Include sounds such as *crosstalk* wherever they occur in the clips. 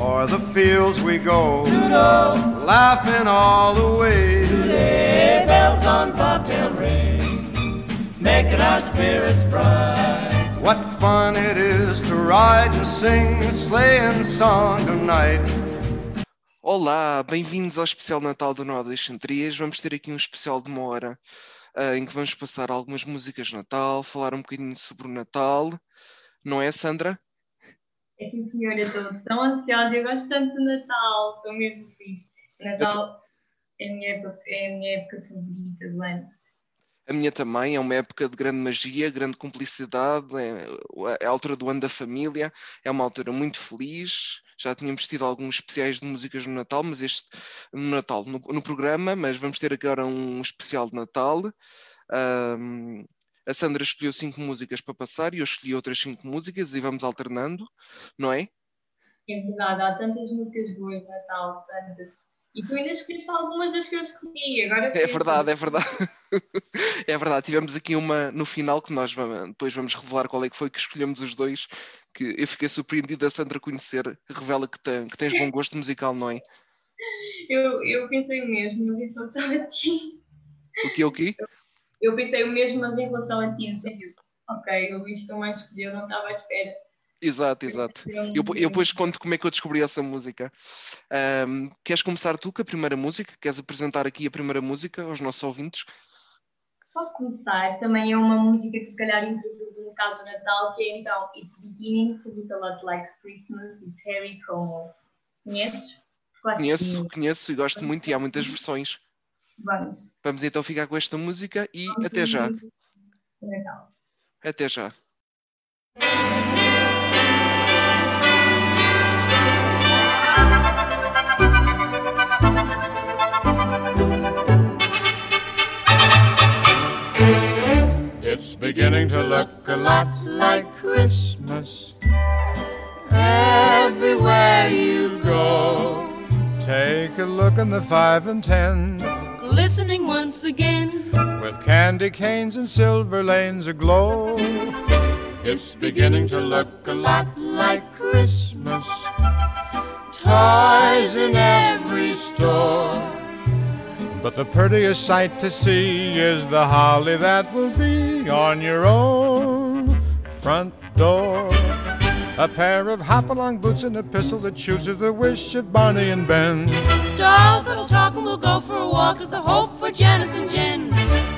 O'er the fields we go, doodle, laughing all the way. today, bells on bobtail ring, making our spirits bright. What fun it is to ride and sing a sleighing song tonight. Olá, bem-vindos ao especial Natal do No Audition 3. Vamos ter aqui um especial de uma hora ah, em que vamos passar algumas músicas de Natal, falar um bocadinho sobre o Natal. Não é, Sandra? É sim, senhora, estou tão ansiosa, eu gosto tanto do Natal, estou mesmo feliz. O Natal é a minha época, é a minha época favorita do ano. A minha também é uma época de grande magia, grande cumplicidade, é, é a altura do ano da família, é uma altura muito feliz. Já tínhamos tido alguns especiais de músicas no Natal, mas este no Natal, no, no programa, mas vamos ter agora um especial de Natal. Ahm, a Sandra escolheu cinco músicas para passar e eu escolhi outras cinco músicas e vamos alternando, não é? É verdade, há tantas músicas boas de Natal, tantas. E tu ainda escolheste algumas das que eu escolhi, agora É verdade, é *laughs* verdade. É verdade, tivemos aqui uma no final que nós vamos, depois vamos revelar qual é que foi que escolhemos os dois, que eu fiquei surpreendido a Sandra conhecer, que revela que, tem, que tens bom *laughs* gosto musical, não é? Eu, eu pensei mesmo, mas em relação a ti. O que é o quê? Eu pensei o mesmo, mas em relação a ti, no sentido, ok, eu isto mais escolhi, eu não estava à espera. Exato, exato. Eu, eu depois conto como é que eu descobri essa música. Ahm, queres começar tu com a primeira música? Queres apresentar aqui a primeira música aos nossos ouvintes? Posso começar? Também é uma música que se calhar introduz um bocado do Natal, que é então It's Beginning to Look a Lot Like Christmas, de Terry Como. Conheces? Claro que Conheço, conheço e gosto muito e há muitas versões. Vamos. Vamos então ficar com esta música e Vamos até já. Natal. Até já. It's beginning to look a lot like Christmas everywhere you go. Take a look in the five and ten, glistening once again. with candy canes and silver lanes aglow. It's beginning to look a lot like Christmas. Toys in every store. But the prettiest sight to see is the holly that will be on your own front door. A pair of hop-along boots and a pistol that chooses the wish of Barney and Ben. Dolls that'll talk and we'll go for a walk is the hope for Janice and Jen.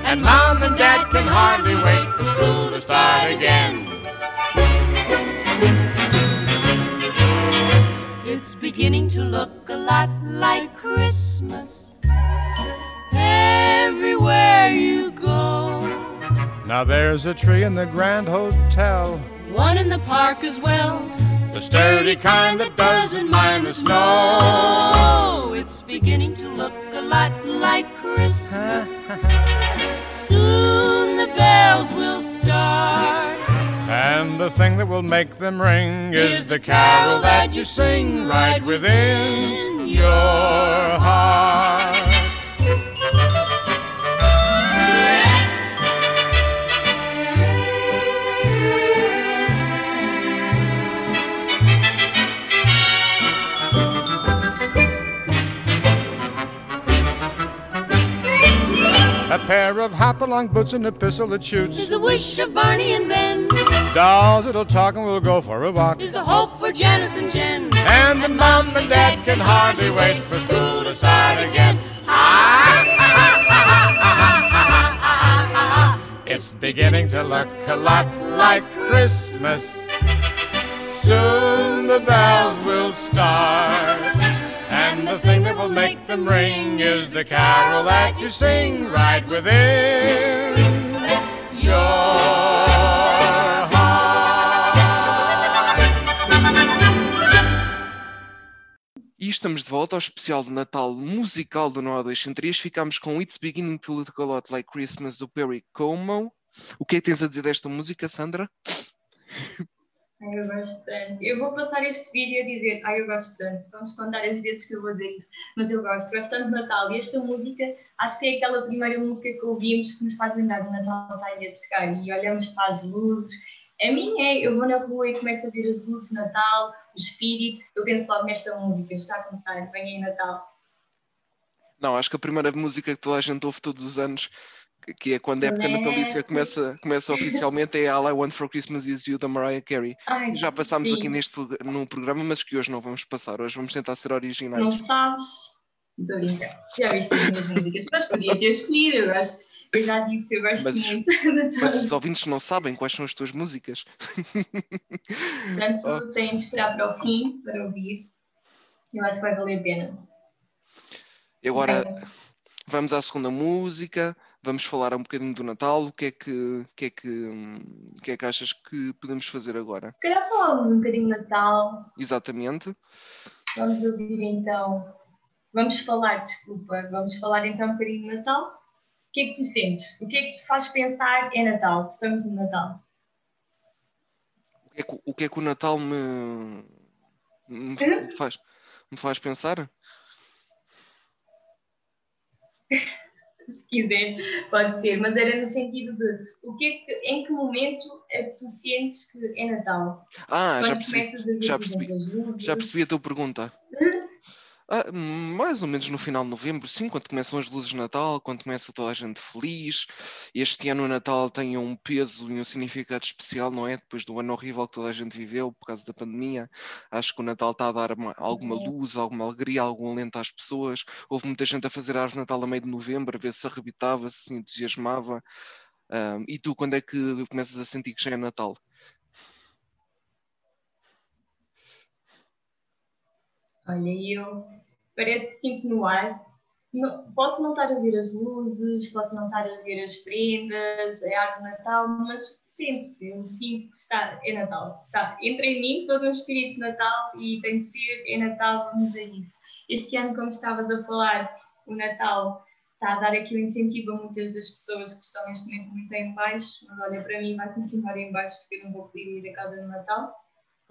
And mom and dad can hardly wait for school to start again. It's beginning to look a lot like Christmas everywhere you go. Now there's a tree in the Grand Hotel. One in the park as well. The sturdy kind that doesn't mind the snow. Oh, it's beginning to look a lot like Christmas. *laughs* Soon the bells will start. And the thing that will make them ring is the carol that you sing right within your heart. A pair of hop-along boots and a pistol that shoots. Is the wish of Barney and Ben. Dolls that'll talk and we'll go for a walk. Is the hope for Janice and Jen. And the mom and dad can hardly wait for school to start again. It's beginning to look a lot like Christmas. Soon the bells will start. The thing that will make them ring is the carol that you sing right within your heart. estamos de volta ao especial de Natal musical do Noa 203. Ficámos com It's Beginning to Look a Lot Like Christmas do Perry Como. O que é que tens a dizer desta música, Sandra? Ai, eu gosto tanto. Eu vou passar este vídeo a dizer, ai, eu gosto tanto. Vamos contar as vezes que eu vou dizer isso. Mas eu gosto, gosto tanto de Natal. E esta música, acho que é aquela primeira música que ouvimos que nos faz lembrar do Natal está a chegar. E olhamos para as luzes. A minha é, eu vou na rua e começo a ver as luzes de Natal, o espírito. Eu penso logo nesta música, está a começar, vem aí Natal. Não, acho que a primeira música que toda a gente ouve todos os anos que é quando a época natalícia começa, começa oficialmente, é All I Want for Christmas Is You da Mariah Carey. Ai, Já passámos sim. aqui neste no programa, mas que hoje não vamos passar. Hoje vamos tentar ser originais. Não sabes? Estou a brincar. Já viste as minhas músicas, mas podia ter escolhido. Eu, gosto, eu já disse, eu gosto Mas- muito *laughs* Mas os ouvintes não sabem quais são as tuas músicas. *laughs* Portanto, Oh. têm de esperar para o fim para ouvir. Eu acho que vai valer a pena. E agora Vai. vamos à segunda música, vamos falar um bocadinho do Natal. O que é que, que, é que, que, é que achas que podemos fazer agora? Se calhar falamos um bocadinho de Natal. Exatamente. Vamos ouvir então. Vamos falar, desculpa. Vamos falar então um bocadinho de Natal. O que é que tu sentes? O que é que te faz pensar é Natal? Estamos no Natal. O que é que, o que, é que o Natal me, me Hum? faz, me faz pensar? *laughs* *laughs* Se quiseres, pode ser, mas era no sentido de o que é que, em que momento é que tu sentes que é Natal? Ah, já Quando percebi. já por exemplo, percebi. luzes? Já percebi a tua pergunta. Ah, mais ou menos no final de novembro, sim, quando começam as luzes de Natal, quando começa toda a gente feliz. Este ano o Natal tem um peso e um significado especial, não é? Depois do ano horrível que toda a gente viveu por causa da pandemia. Acho que o Natal está a dar uma- alguma Uhum. luz, alguma alegria, algum alento às pessoas. Houve muita gente a fazer a árvore de Natal a meio de novembro, a ver se arrebitava, se se entusiasmava. Ah, e tu, quando é que começas a sentir que já é Natal? Olha, eu parece que sinto no ar. Não- posso não estar a ver as luzes, posso não estar a ver as prendas, a árvore de Natal, mas sente-se, eu sinto que está, é Natal. Está, entra em mim todo um espírito de Natal e tem de ser, é Natal, vamos a isso. Este ano, como estavas a falar, o Natal está a dar aqui o incentivo a muitas das pessoas que estão neste momento muito em baixo, mas olha, para mim vai continuar em baixo porque eu não vou poder ir a casa no Natal.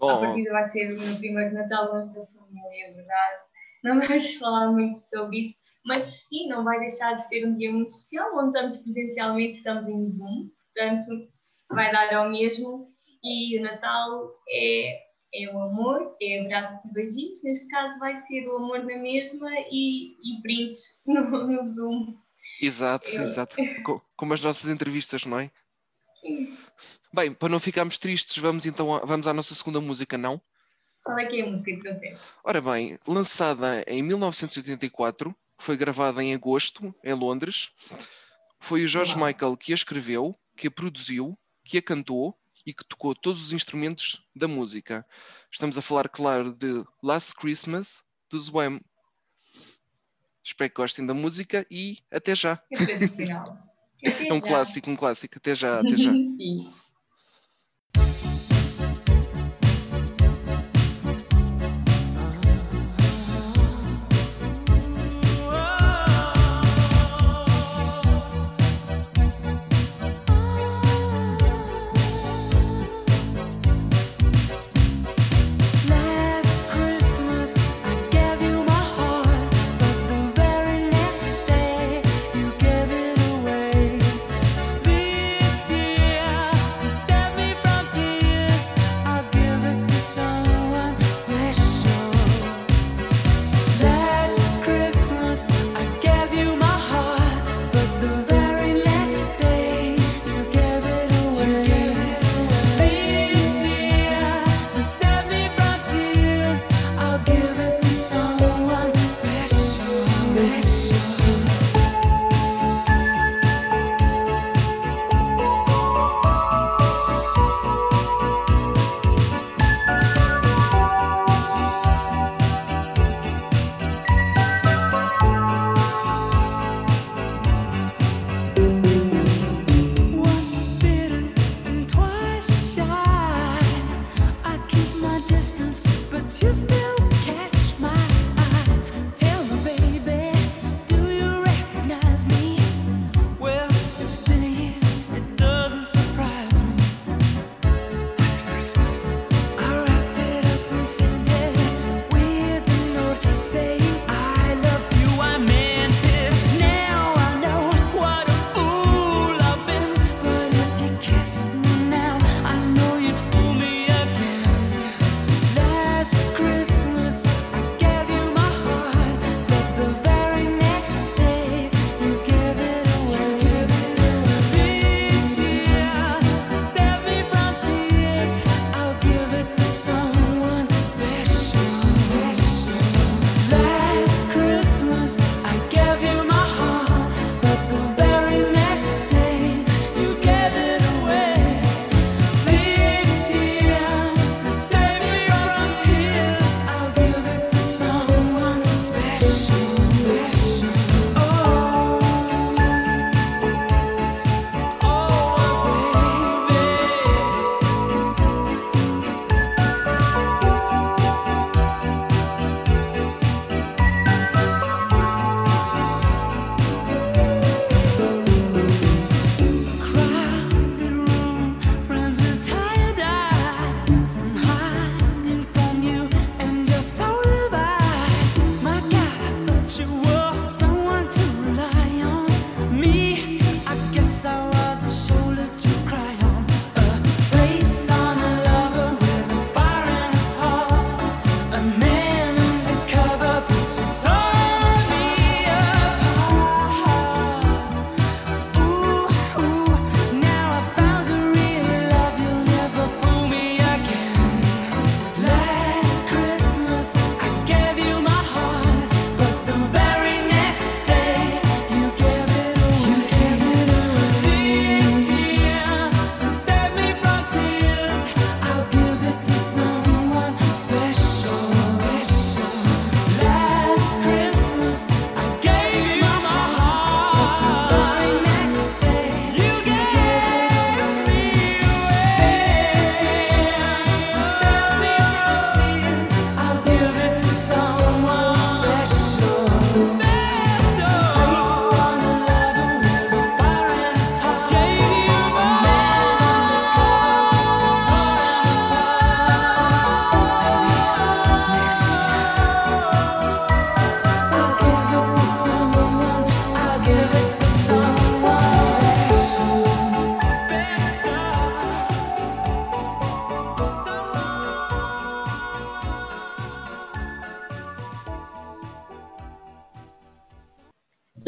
À Oh, partida vai ser o meu primeiro Natal longe da família, é verdade. Não vamos *laughs* falar muito sobre isso, mas sim, não vai deixar de ser um dia muito especial. Onde estamos presencialmente, estamos em Zoom, portanto, vai dar ao mesmo. E o Natal é, é o amor, é abraços e beijinhos. Neste caso, vai ser o amor na mesma e, e brindes *laughs* no, no Zoom. exato, Eu- exato. *laughs* Co- Como as nossas entrevistas, não é? Bem, para não ficarmos tristes, vamos então a- vamos à nossa segunda música, não? Qual é que é a música que trouxeste? Ora bem, lançada em 1984, foi gravada em agosto, em Londres. Foi o George Uau. Michael que a escreveu, que a produziu, que a cantou e que tocou todos os instrumentos da música. Estamos a falar, claro, de Last Christmas, do Zwem. Espero que gostem da música e até já. *laughs* É É um já. clássico, um clássico. Até já, até já. *laughs* Sim.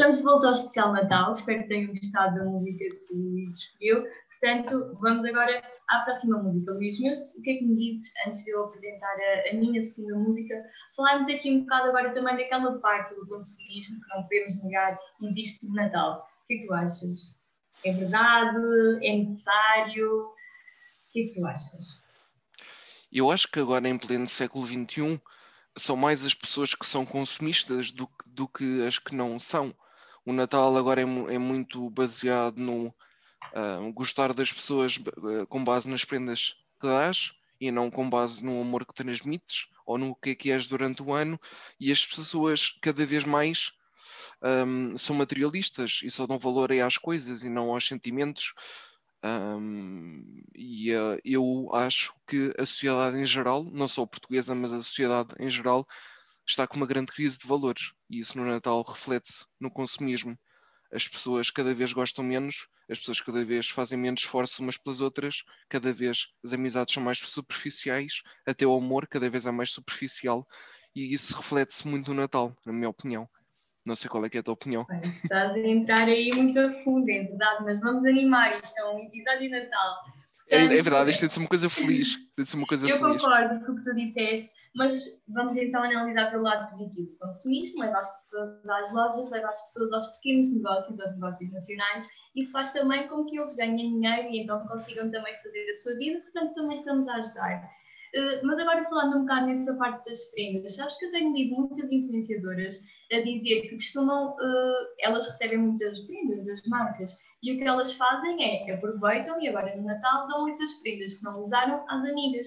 Estamos de volta ao especial Natal, espero que tenham gostado da música que o Luís escolheu. Portanto, vamos agora à próxima música. Luís, o que é que me dizes antes de eu apresentar a, a minha segunda música? Falarmos aqui um bocado agora também daquela parte do consumismo que não podemos negar existe no Natal. O que é que tu achas? É verdade? É necessário? O que é que tu achas? Eu acho que agora, em pleno século XXI, são mais as pessoas que são consumistas do, do que as que não são. O Natal agora é, é muito baseado no ah, gostar das pessoas ah, com base nas prendas que dás e não com base no amor que transmites ou no que é que és durante o ano. E as pessoas cada vez mais ahm, são materialistas e só dão valor às coisas e não aos sentimentos. Ahm, e eh, eu acho que a sociedade em geral, não só portuguesa, mas a sociedade em geral, está com uma grande crise de valores. E isso no Natal reflete-se no consumismo. As pessoas cada vez gostam menos, as pessoas cada vez fazem menos esforço umas pelas outras, cada vez as amizades são mais superficiais, até o amor cada vez é mais superficial. E isso reflete-se muito no Natal, na minha opinião. Não sei qual é é a tua opinião. Bem, estás a entrar aí muito a fundo, é verdade, mas vamos animar isto, é um episódio de Natal. É, é verdade, isto tem de ser uma coisa feliz. Tem de ser uma coisa Eu feliz. concordo com o que tu disseste, mas vamos então analisar pelo lado positivo. O consumismo leva as pessoas às lojas, leva as pessoas aos pequenos negócios, aos negócios nacionais. Isso faz também com que eles ganhem dinheiro e então consigam também fazer a sua vida, portanto também estamos a ajudar. Eh, mas agora falando um bocado nessa parte das prendas, sabes que eu tenho lido muitas influenciadoras a dizer que costumam, eh, elas recebem muitas prendas das marcas e o que elas fazem é aproveitam e agora no Natal dão essas prendas que não usaram às amigas.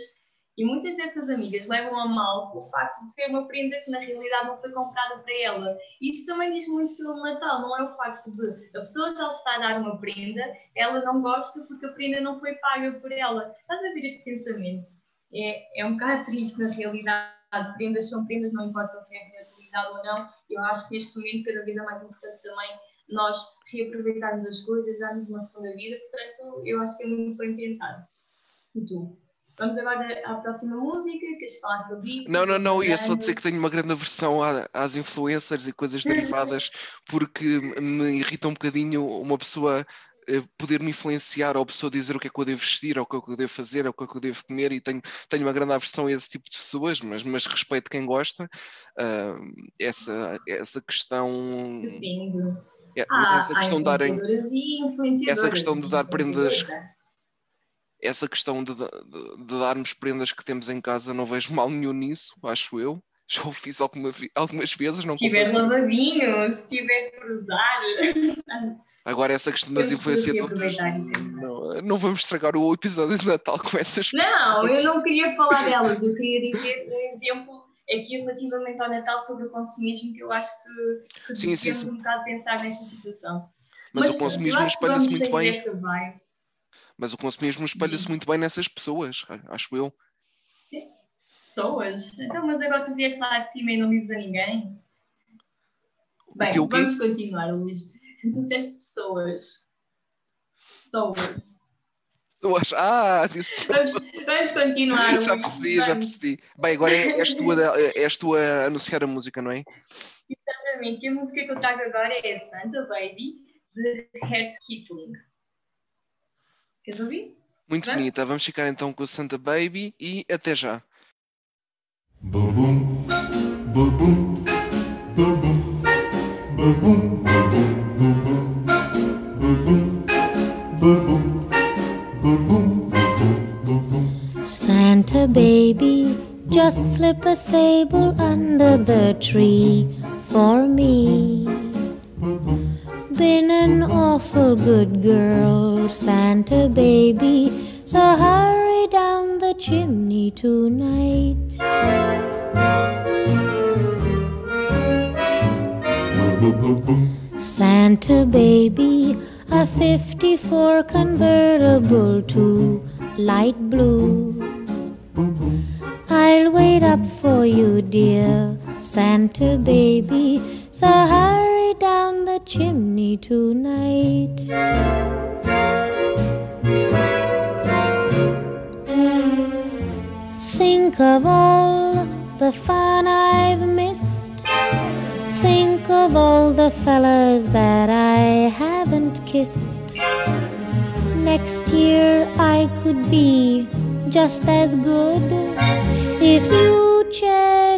E muitas dessas amigas levam a mal o facto de ser uma prenda que na realidade não foi comprada para ela. E isso também diz muito pelo Natal, não é o facto de a pessoa já está a dar uma prenda, ela não gosta porque a prenda não foi paga por ela. Estás a ver este pensamento? É, é um bocado triste na realidade. Prendas são prendas, não importa se é reutilizado ou não. Eu acho que neste momento cada vez é mais importante também nós reaproveitarmos as coisas, darmos uma segunda vida. Portanto, eu acho que é muito bem pensado. E tu? Vamos agora à próxima música, queres falar sobre isso? Não, não, não, ia só Fernando? dizer que tenho uma grande aversão às influencers e coisas derivadas, porque me irrita um bocadinho uma pessoa eh, poder me influenciar ou a pessoa dizer o que é que eu devo vestir, ou o que é que eu devo fazer, ou o que é que eu devo comer, e tenho, tenho uma grande aversão a esse tipo de pessoas, mas, mas respeito quem gosta. Ah, essa, essa questão. Depende. é, mas Há, essa questão de darem. e essa questão de dar prendas-. Essa questão de, de- de darmos prendas que temos em casa, não vejo mal nenhum nisso, acho eu. Já o fiz alguma algumas vezes, não Se comprei. lavadinho, se estiver por usar. Agora, essa questão das aproveitar isso. não, não vamos estragar o episódio de Natal com essas Não, pessoas. eu não queria falar delas, eu queria dizer um exemplo aqui relativamente ao Natal sobre o consumismo, que eu acho que, que Sim, sim, sim. um bocado pensar nesta situação. Mas o pronto, consumismo espalha-se muito bem. desta vibe. Mas o consumismo espalha-se muito bem nessas pessoas, acho eu. Pessoas? Então, mas agora tu vieste lá de cima e não dizes a ninguém? Bem, quê? vamos continuar, Luís. *laughs* Tu disseste pessoas. Pessoas. Acho, ah, disse *laughs* Vamos, vamos continuar. *laughs* já Luís, percebi, já vamos. percebi. Bem, agora é- és tu, a, és tu a anunciar a música, não é? Exatamente. E a música que eu trago agora é Santa Baby, de Heart Kipling. Queres ouvir? Muito Vamos? bonita. Vamos ficar então com a Santa Baby e até já. Santa baby, just slip a sable under the tree for me. Been an awful good girl, Santa baby, so hurry down the chimney tonight. Santa baby, a 54 convertible to light blue. I'll wait up for you, dear Santa baby. So hurry down the chimney tonight. Think of all the fun I've missed. Think of all the fellas that I haven't kissed. Next year I could be just as good if you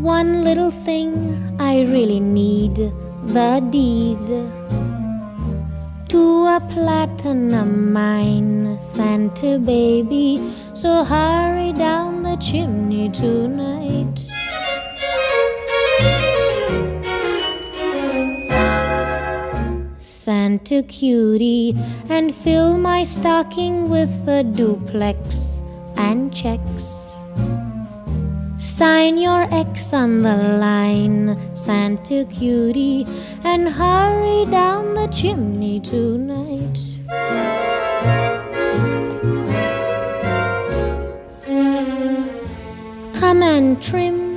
one little thing I really need the deed to a platinum mine, Santa baby. So hurry down the chimney tonight. Santa cutie, and fill my stocking with a duplex and checks. Sign your X on the line, Santa cutie, and hurry down the chimney tonight. Come and trim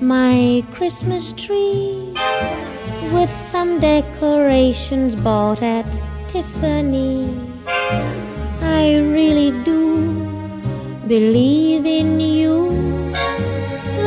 my Christmas tree with some decorations bought at Tiffany. I really do believe in you.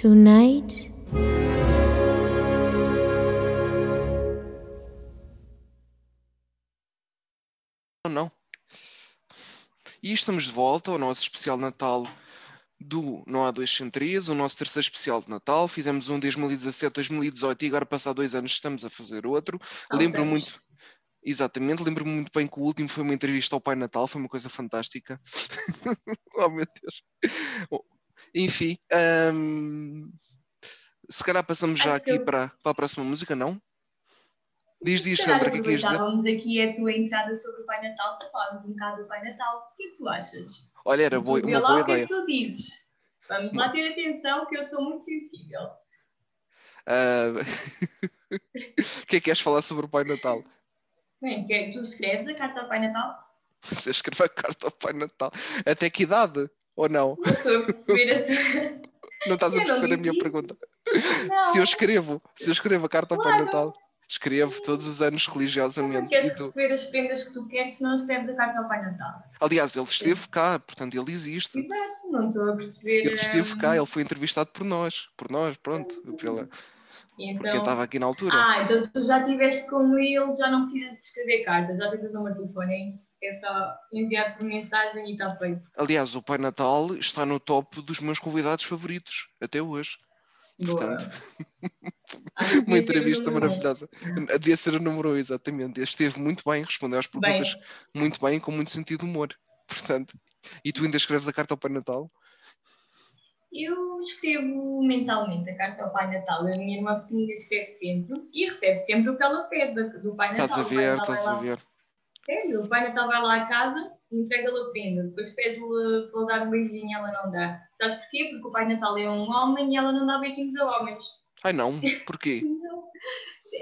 Tonight. Não, não. E estamos de volta ao nosso especial Natal do Não Há Dois Sem Três, o nosso terceiro especial de Natal. Fizemos um de 2017, 2018 e agora, passado dois anos, estamos a fazer outro. Lembro Saudades. muito. Exatamente, lembro-me muito bem que o último foi uma entrevista ao Pai Natal, foi uma coisa fantástica. *laughs* oh meu Deus. Enfim, hum, se calhar passamos já Acho aqui eu- para, para a próxima música, não? Diz, diz, Sandra, o que é que ias dizer? aproveitávamos aqui a tua entrada sobre o Pai Natal para falarmos um bocado do Pai Natal. O que é que tu achas? Olha, era boa- uma boa o que é ideia. que tu dizes. Vamos lá ter atenção que eu sou muito sensível. Ah, *laughs* O que é que queres falar sobre o Pai Natal? Bem, é- tu escreves a carta ao Pai Natal? Você escreve a carta ao Pai Natal. Até que idade? Ou não? Não estou a perceber. Não estás a Eu perceber a minha pergunta? Não. Se eu escrevo, se eu escrevo a carta ao Pai Claro. Natal, escrevo todos os anos religiosamente. queres E tu? receber as prendas que tu queres se não escreves a carta ao Pai Natal. Aliás, ele esteve cá, portanto ele existe. Exato, não estou a perceber. Ele esteve hum, cá, ele foi entrevistado por nós, por nós, pronto, pela, porque eu Então... estava aqui na altura. Ah, então tu já estiveste com ele, já não precisas de escrever cartas, já tens o número de telefone, é isso? É só enviar por mensagem e está feito. Aliás, o Pai Natal está no top dos meus convidados favoritos, até hoje. Boa. Portanto, uma entrevista número um. maravilhosa. Devia ser o número um, exatamente. Ele esteve muito bem, respondeu às perguntas muito bem, com muito sentido de humor. Portanto, e tu ainda escreves a carta ao Pai Natal? Eu escrevo mentalmente a carta ao Pai Natal. A minha irmã pequenina escreve sempre e recebe sempre o que ela pede do- Pai Natal. Estás a O Pai ver, estás a ver. Sério, o Pai Natal vai lá à casa e entrega-lhe a prenda. Depois pede-lhe para dar um beijinho e ela não dá. Sabes porquê? Porque o Pai Natal é um homem e ela não dá beijinhos a homens. Ai não, porquê? *laughs* Não,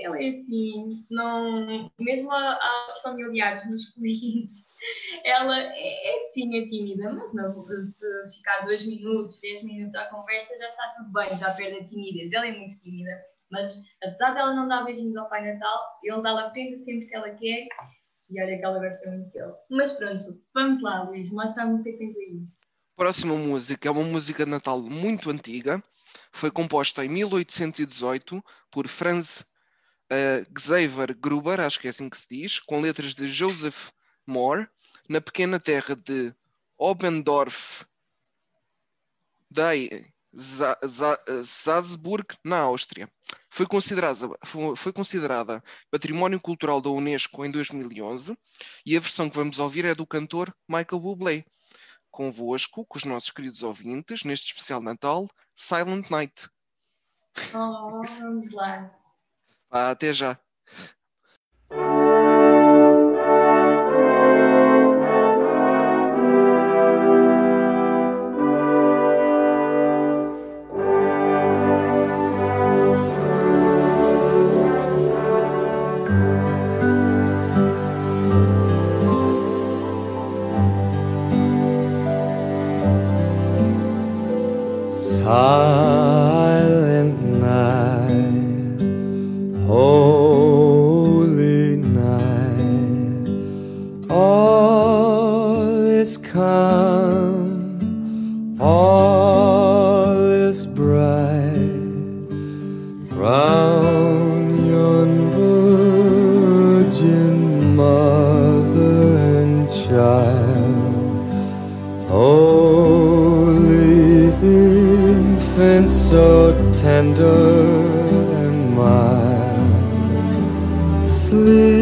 ela é assim, não, mesmo aos familiares masculinos, *laughs* ela é, é sim, é tímida, mas não, se ficar dois minutos, dez minutos à conversa, já está tudo bem, já perde a timidez. Ela é muito tímida, mas apesar dela não dar beijinhos ao Pai Natal, ele dá-lhe a prenda sempre que ela quer e olha que ela gosta muito dele. Mas pronto, vamos lá, Luís, mostra-me o que é tens aí. Próxima música é uma música de Natal muito antiga. Foi composta em 1818 por Franz eh, Xaver Gruber, acho que é assim que se diz, com letras de Joseph Moore, na pequena terra de Obendorf, Dei- Salzburg, na Áustria. Foi considerada, foi- considerada Património Cultural da Unesco em 2011 e a versão que vamos ouvir é do cantor Michael Bublé. Convosco, com os nossos queridos ouvintes, neste especial Natal, Silent Night. Oh, vamos lá. Ah, até já. Silent tender and mild, sleep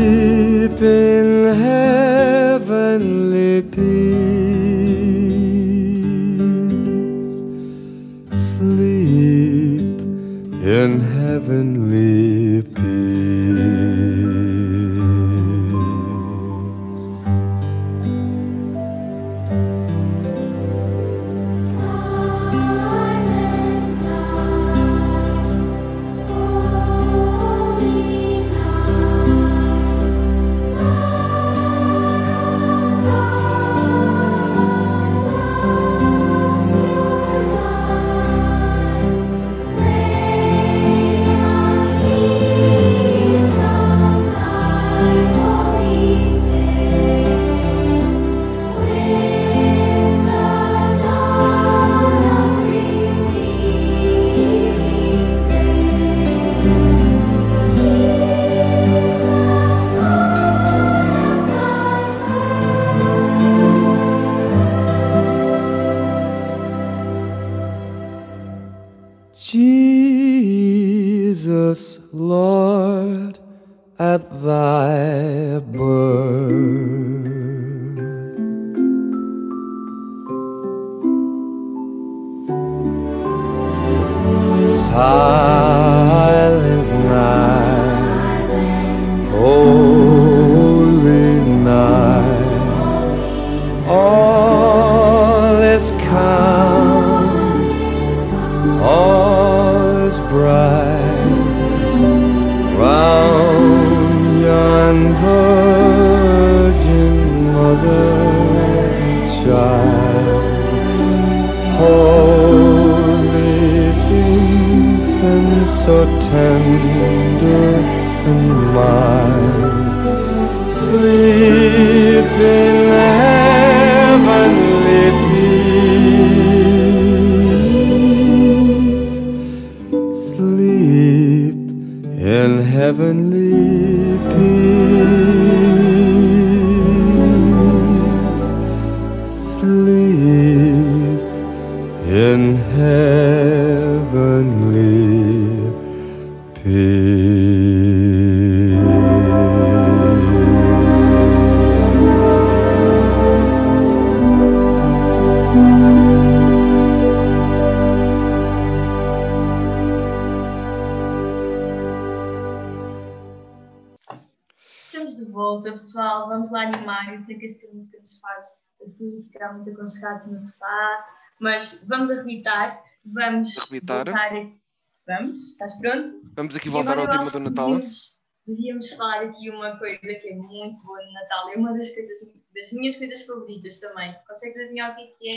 arrebitar. Vamos Arrebitar. voltar Vamos? Estás pronto? Vamos aqui voltar ao tema do Natal. Devíamos, devíamos falar aqui uma coisa que é muito boa no Natal. É uma das coisas das minhas coisas favoritas também. Consegues adivinhar o que é que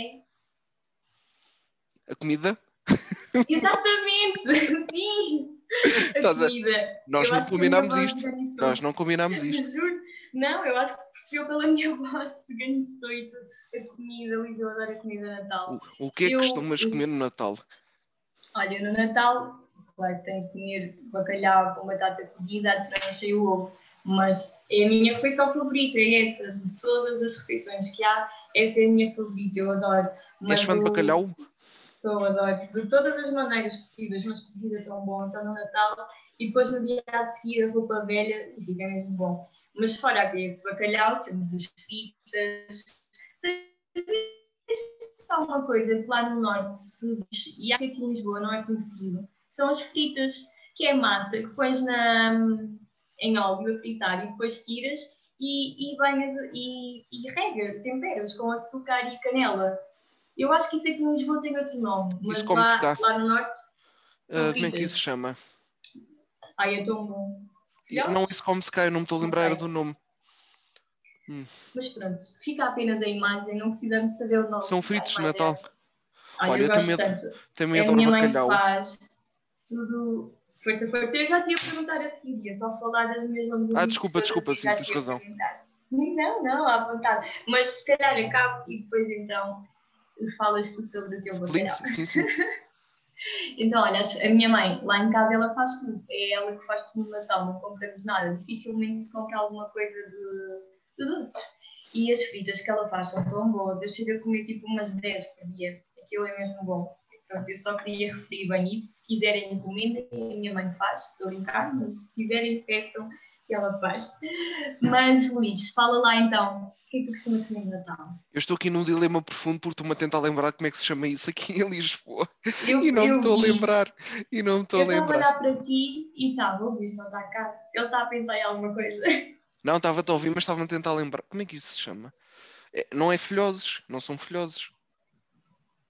é? A comida? *laughs* Exatamente! Sim! A comida. Nós não combinámos isto. Nós não combinámos isto. Juro. Não, eu acho que se percebeu pela minha *laughs* voz que se organizou e tudo. A comida, Luís, eu adoro a comida Natal. O que é que Eu- costumas eu- comer no Natal? Olha, no Natal, claro, tenho que comer bacalhau com batata cozida, a estranha cheio o ovo. Mas é a minha refeição favorita, é essa. De todas as refeições que há, essa é a minha favorita, eu adoro. Mas És fã de o- bacalhau? Sou, adoro. De todas as maneiras possíveis, mas cozido é tão bom, então no Natal e depois no dia a seguir a roupa velha e fica mesmo bom. Mas fora esse bacalhau, temos as fritas. Há uma coisa que lá no norte se diz, e acho que aqui em Lisboa não é conhecido, são as fritas, que é massa que pões na, em óleo a fritar e depois tiras e, e banhas e, e rega, temperas com açúcar e canela. Eu acho que isso aqui em Lisboa tem outro nome, mas Isso come-se lá, cá. lá no norte Ah, como é que isso se chama? ai, é tão bom. Não, isso come-se cá, eu não me estou a lembrar do nome. Mas pronto, fica apenas a imagem, não precisamos saber o nome. São fritos de. Natal. Ai, Olha, eu eu também, tanto. também a adoro minha mãe bacalhau. faz tudo. Força, força. Eu já te ia perguntar a seguir, ia só falar das minhas lembranças. Ah, desculpa, desculpa, sim, tens razão. Não, não, à vontade. Mas se calhar acabo e depois então falas tu sobre o teu bacalhau. Sim, sim, sim. *laughs* Então, olha, a minha mãe, lá em casa, ela faz tudo. É ela que faz tudo no Natal, não compramos nada. Dificilmente se compra alguma coisa de, de doces. E as fritas que ela faz são tão boas. Eu chego a comer tipo umas 10 por dia. Aquilo é mesmo bom. Pronto, eu só queria referir bem isso. Se quiserem, encomendem. A minha mãe faz. Estou a brincar, mas se quiserem, peçam que ela faz. Mas, Luís, fala lá então. O que é que tu costumas comer no Natal? Eu estou aqui num dilema profundo porque estou-me a tentar lembrar como é que se chama isso aqui em Lisboa. Eu, E não me estou a lembrar. E não me estou a Eu estava a lembrar. olhar para ti e estava, o Luís não está cá. Ele está a pensar em alguma coisa. Não, estava a ouvir, mas estava a tentar lembrar. Como é que isso se chama? É, não é filhosos, não são filhosos.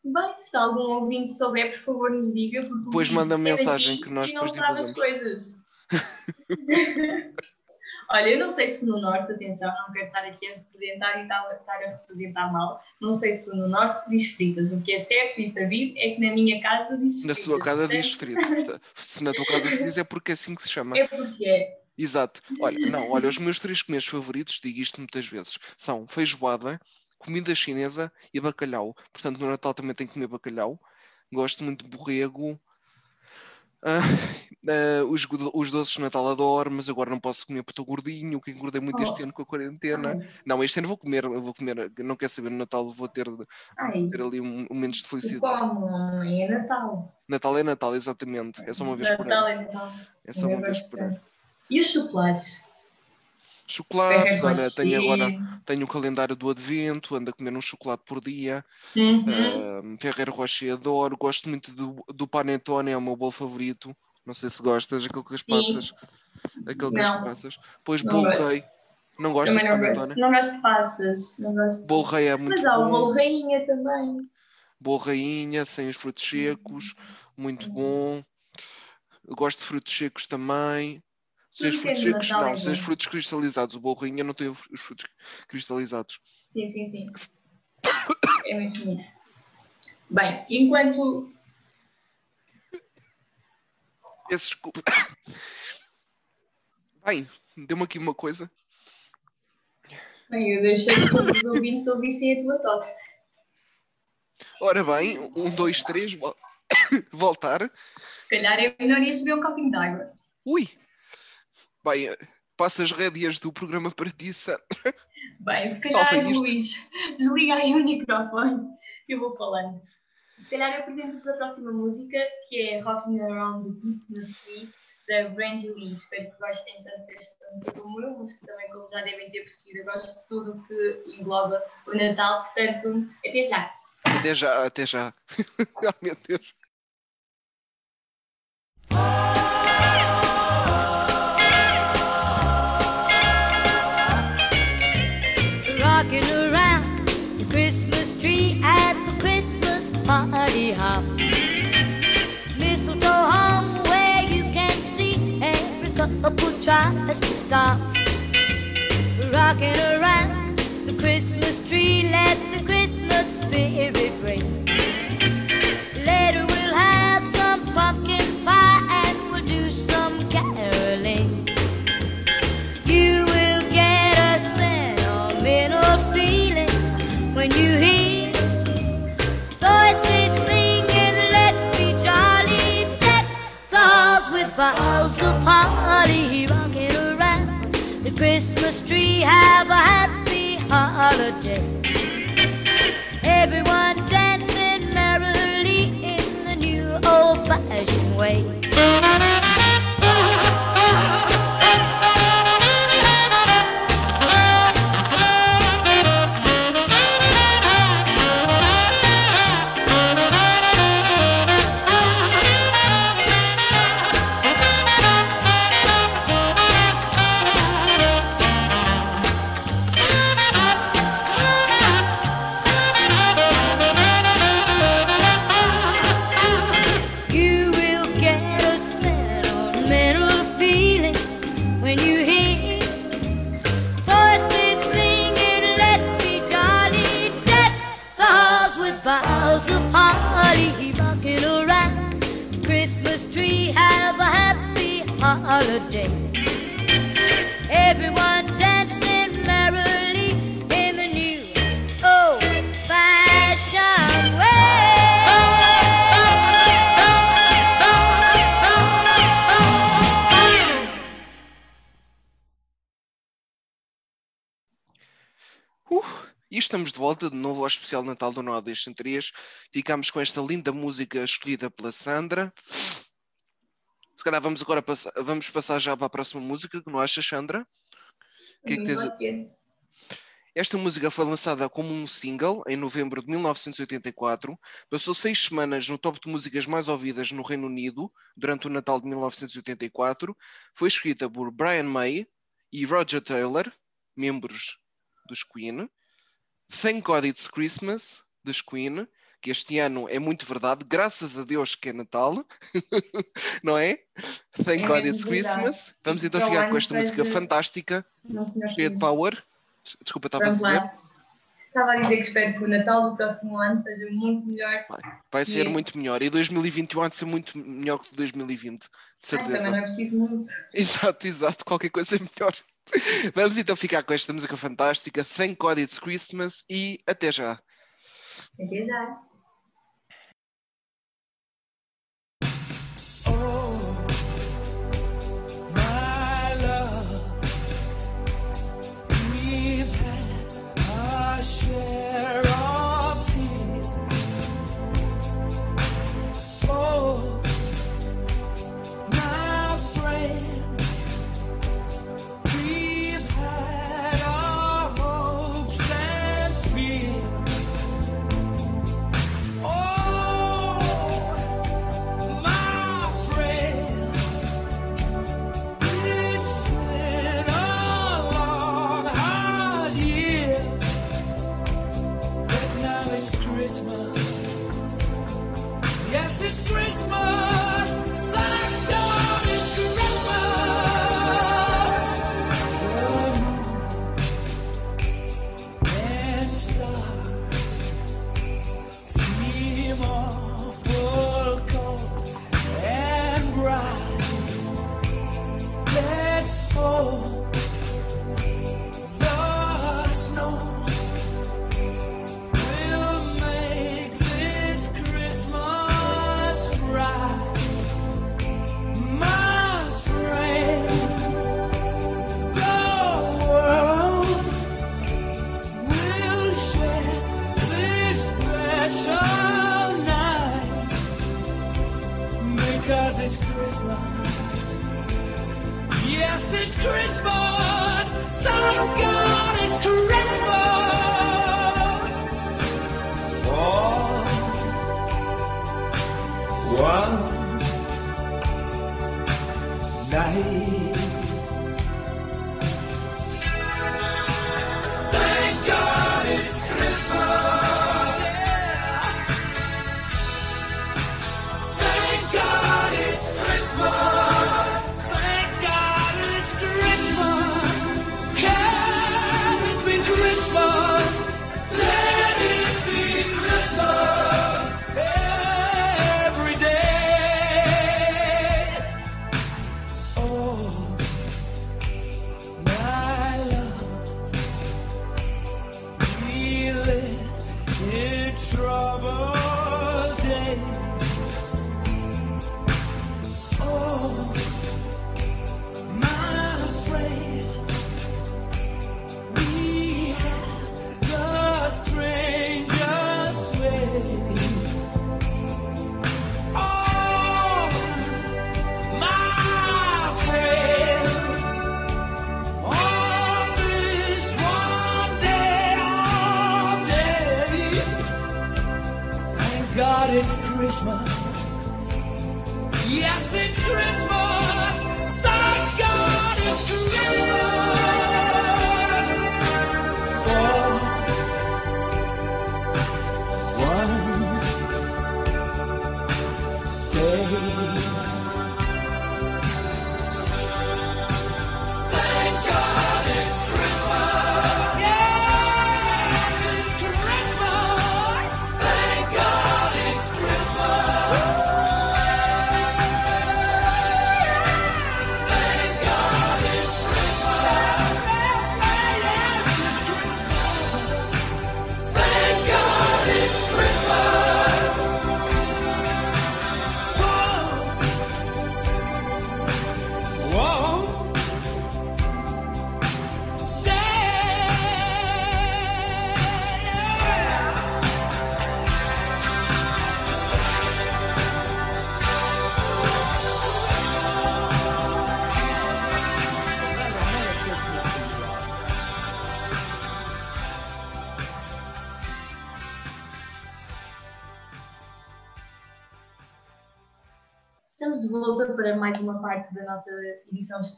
Bem, se algum ouvinte souber, por favor, nos diga. Depois manda mensagem que nós não depois as coisas. *laughs* Olha, eu não sei se no Norte, atenção, não quero estar aqui a representar e estar, a representar mal. Não sei se no Norte se diz fritas. O que é certo e sabido é que na minha casa diz Na fritas. sua casa portanto, diz. Portanto, Se na tua casa se diz é porque é assim que se chama. *laughs* É porque é. Exato. Olha, não, olha, os *laughs* meus três comidas favoritos, digo isto muitas vezes, são feijoada, comida chinesa e bacalhau. Portanto, no Natal também tenho que comer bacalhau. Gosto muito de borrego. Ah, *laughs* ah, os, os doces de Natal adoro, mas agora não posso comer porque estou gordinho, que engordei muito este Oh. ano com a quarentena. Não, este ano vou comer, eu vou comer, não quero saber, no Natal vou ter, Ai, ter ali um, momentos de felicidade. como? É Natal. Natal é Natal, exatamente. É só uma vez por Natal ano. é Natal. É só Eu uma vez por ano. E os chocolates? Chocolates, olha, tenho agora tenho o calendário do Advento, ando a comer um chocolate por dia. Uhum. Uh, Ferreiro Rocher adoro, gosto muito do, do Panetone, é o meu bolo favorito. Não sei se gostas, aquele que as passas. Aquele que as passas. Pois Não bolo gosto. rei. Não gostas de Panetone? gosto. Não gosto de passas. Não gosto. Bolo rei é muito Mas há o bom. bolo rainha também. Bolo rainha, sem os frutos secos, muito bom. Eu Gosto de frutos secos também. Sem os frutos secos, não, é sem os bom. frutos cristalizados. O bolo rainha não tem os frutos cristalizados. Sim, sim, sim. É mesmo isso. Bem, enquanto. Peço desculpa. *coughs* Bem, deu-me aqui uma coisa. Bem, eu deixei que todos os ouvintes ouvissem a tua tosse. Ora bem, um, dois, três, vol- *coughs* voltar. Se calhar é melhor ires beber um copinho de água. Ui! Bem, passo as rédeas do programa para ti, Sandra. Bem, se calhar. Luís, desliga aí o microfone que eu vou falando. Se calhar eu apresento-vos a próxima música, que é Rocking Around the Christmas Tree, da Brandy Lee. Espero que gostem tanto desta música como eu, mas também, como já devem ter percebido, eu gosto de tudo o que engloba o Natal. Portanto, até já! Até já, até já. *laughs* oh, meu Deus. Stop. Rocking around the Christmas tree, let the Christmas spirit ring. Later we'll have some pumpkin pie and we'll do some caroling. You will get a sentimental feeling when you hear voices singing, let's be jolly. Deck the halls with of holly Christmas tree. Have a happy holiday. Holiday. Everyone dancing merrily in the new old fashioned way. Uh, e estamos de volta de novo ao especial Natal do Nó Deixem 3. Ficámos com esta linda música escolhida pela Sandra. Calhar vamos agora passar, vamos passar já para a próxima música, que não achas, Sandra? Que é que tens. Esta música foi lançada como um single em novembro de 1984, passou seis semanas no top de músicas mais ouvidas no Reino Unido durante o Natal de 1984, foi escrita por Brian May e Roger Taylor, membros dos Queen. Thank God It's Christmas, dos Queen, que este ano é muito verdade, graças a Deus que é Natal, *laughs* não é? Thank É God It's verdade. Christmas. Vamos então Para o ficar com esta música fantástica, cheia de Cruz. power. Desculpa, estava a dizer. Estava a dizer que espero que o Natal do próximo ano seja muito melhor. Vai ser Isso. muito melhor. E 2021 há de ser muito melhor que 2020, de Ai, certeza. também não é preciso muito. *laughs* Exato, exato. Qualquer coisa é melhor. *laughs* Vamos então ficar com esta música fantástica. Thank God It's Christmas e até já. Até já.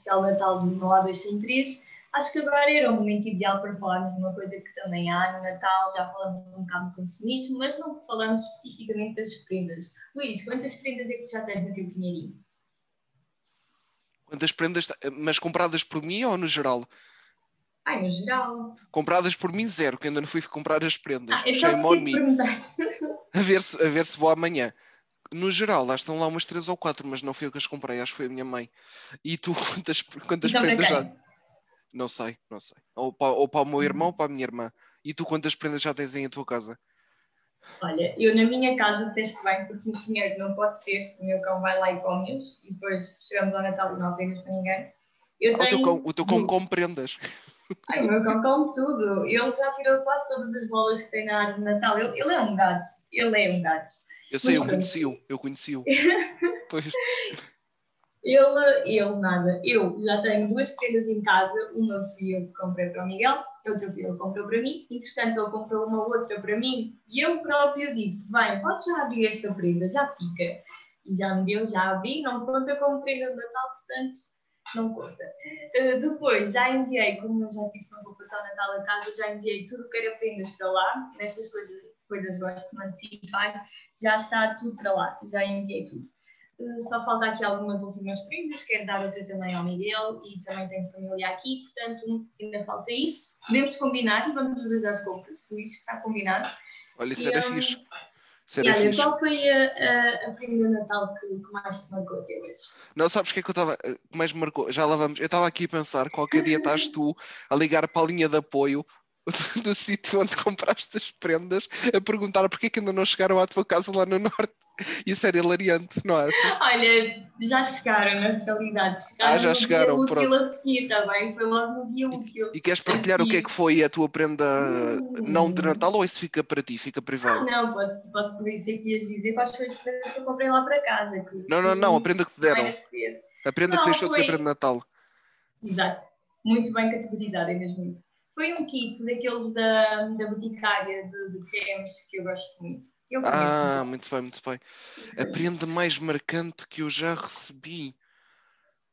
Especial de Natal 2 Sem 3. Acho que agora era o momento ideal para falarmos de uma coisa que também há no Natal, já falamos um bocado do consumismo, mas não falamos especificamente das prendas. Luís, quantas prendas é que já tens no teu pinheirinho? Quantas prendas, mas compradas por mim ou no geral? Ai, no geral. Compradas por mim, zero, que ainda não fui comprar as prendas. Ah, eu Shame on me. A ver, se, a ver se vou amanhã. No geral, lá estão lá umas três ou quatro, mas não fui eu que as comprei, acho que foi a minha mãe. E tu, *laughs* quantas, quantas Então, prendas já. Não sei, não sei. Ou para, ou para o meu irmão ou para a minha irmã. E tu, quantas prendas já tens aí em tua casa? Olha, eu na minha casa disseste bem, porque o dinheiro não pode ser, o meu cão vai lá e come-os, e depois chegamos ao Natal e não temos para ninguém. Eu Ah, o teu tenho cão, o teu cão come prendas. Ai, o meu cão come tudo. Ele já tirou quase todas as bolas que tem na árvore de Natal. Ele, ele é um gato. Ele é um gato. Eu sei, eu conheci-o, eu conheci-o. *laughs* Pois, Ele, ele nada. Eu já tenho duas prendas em casa. Uma fui eu que comprei para o Miguel, outra fui eu que comprou para mim. Entretanto, ele comprou uma outra para mim e eu próprio disse: Bem, podes já abrir esta prenda, já fica. E já me deu, já abri, não conta como prenda de Natal, portanto, não conta. Uh, depois, já enviei, como eu já disse, não vou passar o Natal a casa, já enviei tudo o que era prendas para lá. Nestas coisas, coisas gosto de me antecipar. Já está tudo para lá, já enviei tudo. Uh, Só falta aqui algumas últimas prendas, quero dar outra também ao Miguel e também tenho família aqui, portanto ainda falta isso. Podemos combinar e vamos nos às compras, isso está combinado. olha, isso era fixe. Isso E olha, qual foi a, a, a prenda Natal que, que mais te marcou até hoje? Não, sabes o que é que eu estava. Mais me marcou? Já lá vamos. Eu estava aqui a pensar, qualquer dia estás tu a ligar para a linha de apoio *laughs* do sítio onde compraste as prendas a perguntar porque é que ainda não chegaram à tua casa lá no norte. Isso era hilariante, não achas? Olha, já chegaram na realidade. Chegaram Ah, já chegaram, dia pronto. a seguir também, foi logo no dia útil. E queres partilhar o que é que foi a tua prenda não de Hum. Natal ou isso fica para ti, fica Ah, privado? não, posso, posso poder dizer que ias dizer quais foi as prendas que eu comprei lá para casa. que- Não, não, não, a prenda que te deram. A prenda que Não, deixou de ser foi- prenda de Natal. Exato, muito bem categorizado, é mesmo isso. Foi um kit daqueles da, da boticária de, de cremes que eu gosto muito. Eu Ah, muito. bem, muito bem. A prenda mais marcante que eu já recebi.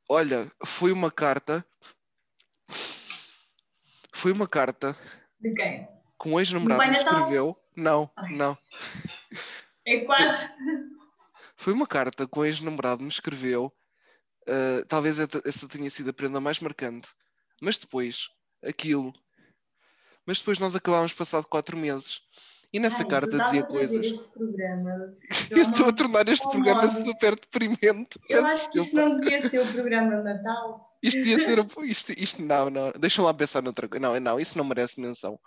Olha, foi uma carta. Foi uma carta De quem? que um ex-namorado me escreveu. Não, Ai. não. É quase. Foi uma carta que um ex-namorado me escreveu. ah, talvez essa tenha sido a prenda mais marcante. Mas depois, aquilo. Mas depois nós acabámos passado quatro meses. E nessa Ai, carta dizia coisas. Este programa. *laughs* Eu estou a tornar este Oh, programa super deprimente. Eu Peço acho que isto não devia ser o programa de Natal. Isto ia ser. Isto, isto não, não. Deixa lá pensar noutra coisa. Não, não, isso não merece menção.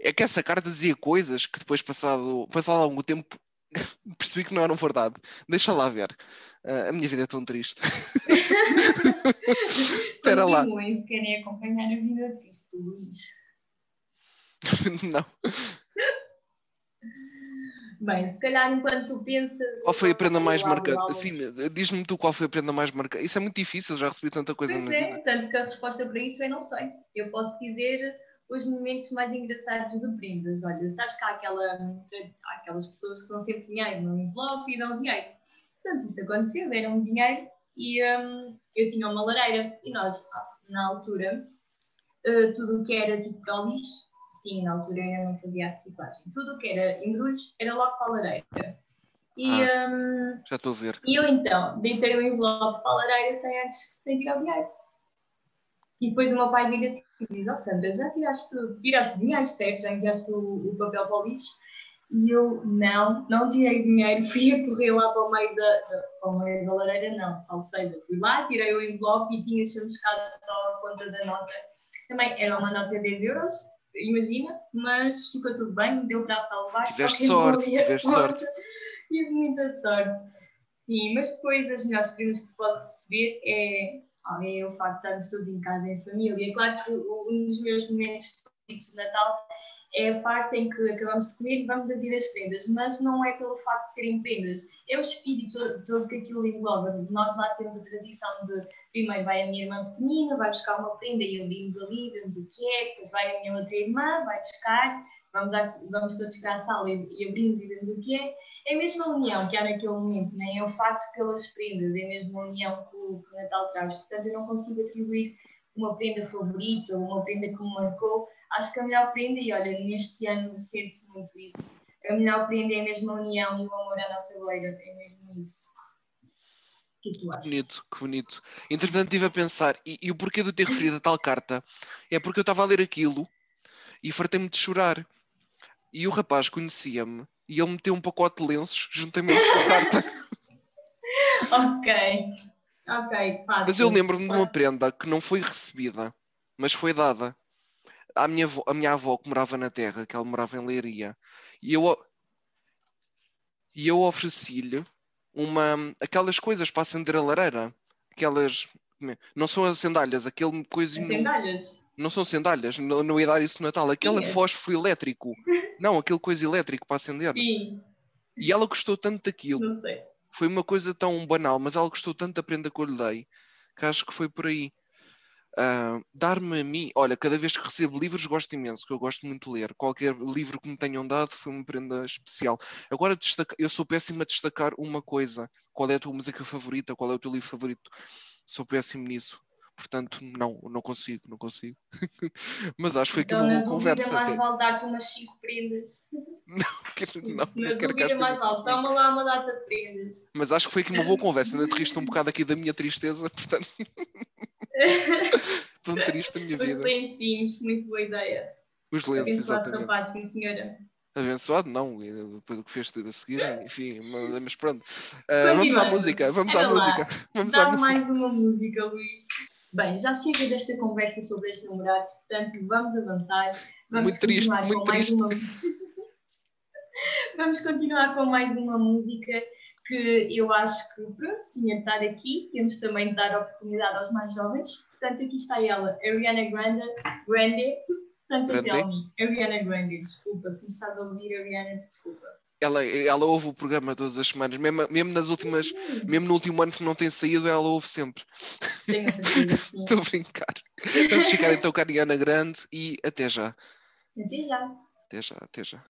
É que essa carta dizia coisas que depois, passado, passado algum tempo, *laughs* percebi que não eram verdade. Deixa lá ver. Ah, a minha vida é tão triste. *laughs* Espera lá. Se querem acompanhar a vida triste do Luís. *laughs* não. Bem, se calhar enquanto tu pensas. Qual foi a prenda mais marcante? Sim, diz-me tu qual foi a prenda mais marcante. Isso é muito difícil, já recebi tanta coisa Pois na é, vida. tanto que a resposta para isso eu não sei. Eu posso dizer os momentos mais engraçados de prendas. Olha, sabes que há, aquela, há aquelas pessoas que dão sempre dinheiro no envelope e dão dinheiro. Portanto, isso aconteceu, deram dinheiro e hum, eu tinha uma lareira e nós, ah, na altura, eh, tudo o que era tipo para o lixo, sim, na altura eu ainda não fazia reciclagem, tudo o que era embrulhos era logo para a lareira. E, hum, Já estou a ver. e eu então deitei o envelope para a lareira sem antes sem tirar o dinheiro. E depois o meu pai vira e diz: Ó Sandra, já tiraste, tiraste dinheiro, certo? Já enviaste o, o papel para o lixo? E eu, não, não tirei dinheiro, *laughs* fui a correr lá para o meio da, para o meio da lareira, não. Ou seja, fui lá, tirei o envelope e tinha chamuscado só a conta da nota. Também era uma nota de 10 euros, imagina, mas ficou tudo bem, deu para salvar. Tiveste sorte, tiveste sorte. *laughs* Tive muita sorte. Sim, mas depois as melhores prendas que se pode receber é, é o facto de estarmos todos em casa, em família. Claro que um dos meus momentos favoritos de Natal é a parte em que acabamos de comer e vamos abrir as prendas, mas não é pelo facto de serem prendas, é o espírito todo, que aquilo engloba. Nós lá temos a tradição de primeiro vai a minha irmã pequenina, vai buscar uma prenda e abrimos ali, vemos o que é, depois vai a minha outra irmã, vai buscar, vamos, à- vamos todos para a sala e, e abrimos e vemos o que é. É a mesma união que há naquele momento, nem é o facto pelas prendas, é a mesma união que o, que o Natal traz. Portanto, eu não consigo atribuir uma prenda favorita ou uma prenda que me marcou. Acho que a melhor prenda, e olha, neste ano sente-se muito isso, a melhor prenda é mesmo a união e o amor à nossa beira, é mesmo isso. Que é que? Bonito, que bonito. Entretanto, estive a pensar, e, e o porquê de eu ter referido a tal carta é porque eu estava a ler aquilo e fartei-me de chorar. E o rapaz conhecia-me e ele meteu um pacote de lenços juntamente com a carta. *laughs* Ok, ok, fácil. Mas eu lembro-me de uma prenda que não foi recebida, mas foi dada à minha avó, à minha avó que morava na terra, que ela morava em Leiria. E eu, e eu ofereci-lhe uma, aquelas coisas para acender a lareira. Aquelas. Não são as sandálias, aquele coisinho. Sandálias? Não são sandálias, não, não ia dar isso no Natal. Aquele Sim. fósforo elétrico. *laughs* Não, aquele coisa elétrico para acender. Sim, E ela gostou tanto daquilo. não sei. Foi uma coisa tão banal, mas ela gostou tanto da prenda que eu lhe dei, que acho que foi por aí. Ah, Dar-me a mim, olha, cada vez que recebo livros gosto imenso, que eu gosto muito de ler. Qualquer livro que me tenham dado foi uma prenda especial. Agora, destaca- eu sou péssimo a destacar uma coisa. Qual é a tua música favorita? Qual é o teu livro favorito? Sou péssimo nisso. Portanto, não, não consigo, não consigo. *laughs* mas acho que foi aqui Então, uma boa conversa. mais até. vale dar-te umas 5 prendas. Quero- *laughs* Não, Na não quero que mais vale. Toma lá uma data de prendas. Mas acho que foi aqui uma boa conversa. Ainda te riste um bocado aqui da minha tristeza, *laughs* portanto. Tão triste a minha Os vida. lencinhos, muito boa ideia. Os lenços, Abençoado exatamente. rapaz, sim senhora. Abençoado, não, depois do que fez a seguir, *laughs* enfim, mas, pronto. Ah, vamos à Continuando. música, vamos Anda à lá. música. Vamos à Dá música. mais uma música, Luís. Bem, já chega desta conversa sobre este namorados, portanto vamos avançar. Vamos Muito triste, muito triste. uma- *laughs* vamos continuar com mais uma música que eu acho que, pronto, tinha de estar aqui. Temos também de dar oportunidade aos mais jovens. Portanto, aqui está ela, Ariana Grande, Grande, Santa Me. Ariana Grande, desculpa, se me estás a ouvir, Ariana, desculpa. Ela, ela ouve o programa todas as semanas, mesmo, mesmo nas últimas, mesmo no último ano que não tem saído, ela ouve sempre. Tenho certeza, sim. *laughs* Estou a brincar. Vamos ficar então com a Ariana Grande e até já. Até já. Até já, até já.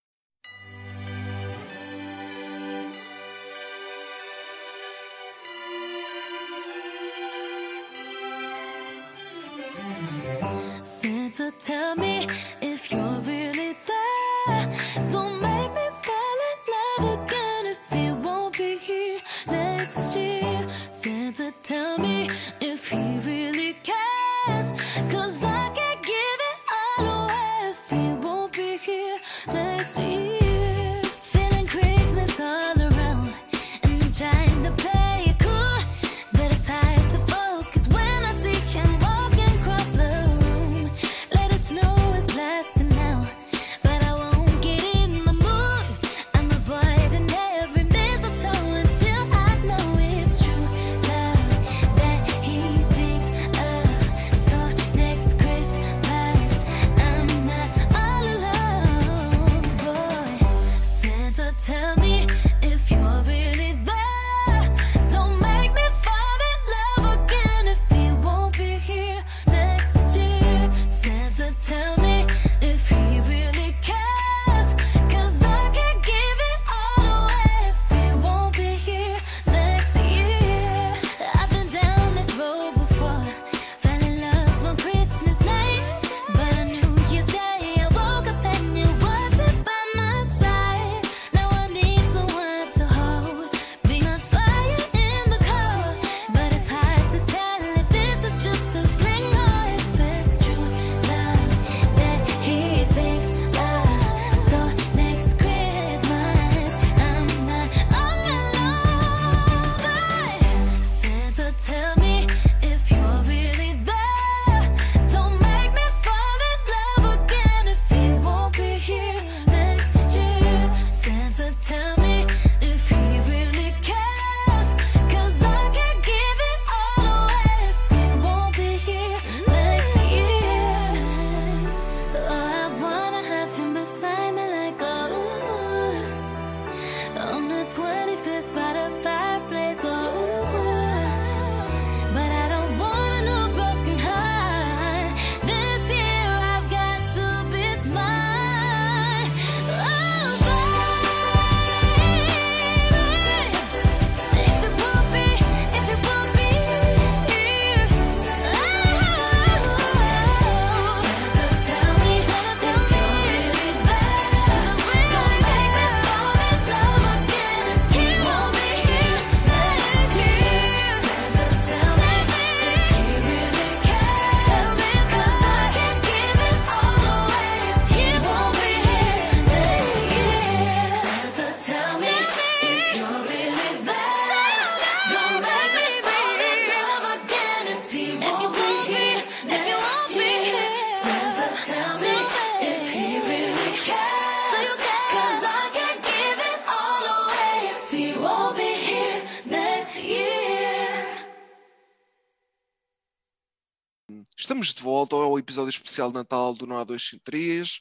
Especial de Natal do Não Há 203.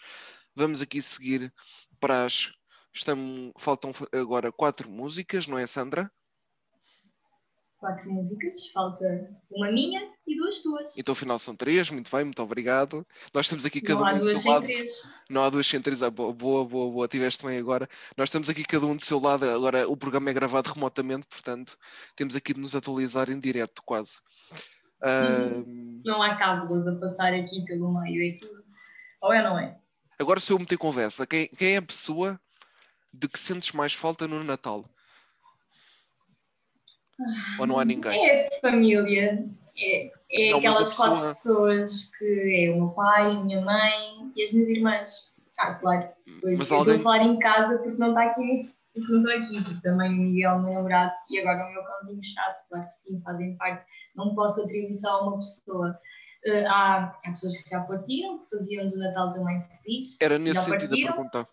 Vamos aqui seguir para as. Estamos... Faltam agora quatro músicas, não é, Sandra? Quatro músicas, falta uma minha e duas tuas. Então, afinal, são três. Muito bem, muito obrigado. Nós estamos aqui cada Não um do seu lado. três. Não há duas sem três. Ah, boa, boa, boa, boa. Tiveste bem agora. Nós estamos aqui cada um do seu lado. Agora o programa é gravado remotamente, portanto, temos aqui de nos atualizar em direto, quase. Ah, Não há cábulas a passar aqui pelo meio e tudo. Ou é ou não é? Agora, se eu meter conversa, quem, quem é a pessoa de que sentes mais falta no Natal? Ou não há ninguém? É de família. É, é Não, aquelas quatro pessoa- pessoas que é o meu pai, a minha mãe e as minhas irmãs. Ah, claro. Pois, Mas eu alguém- estou a falar em casa porque não está aqui, porque não estou aqui, porque também o Miguel, o meu namorado, e agora o meu cãozinho chato, claro que sim, fazem parte. Não posso atribuir só a uma pessoa. Eh, há, há pessoas que já partiram, que faziam do Natal também feliz. Era nesse sentido a partiram. perguntar.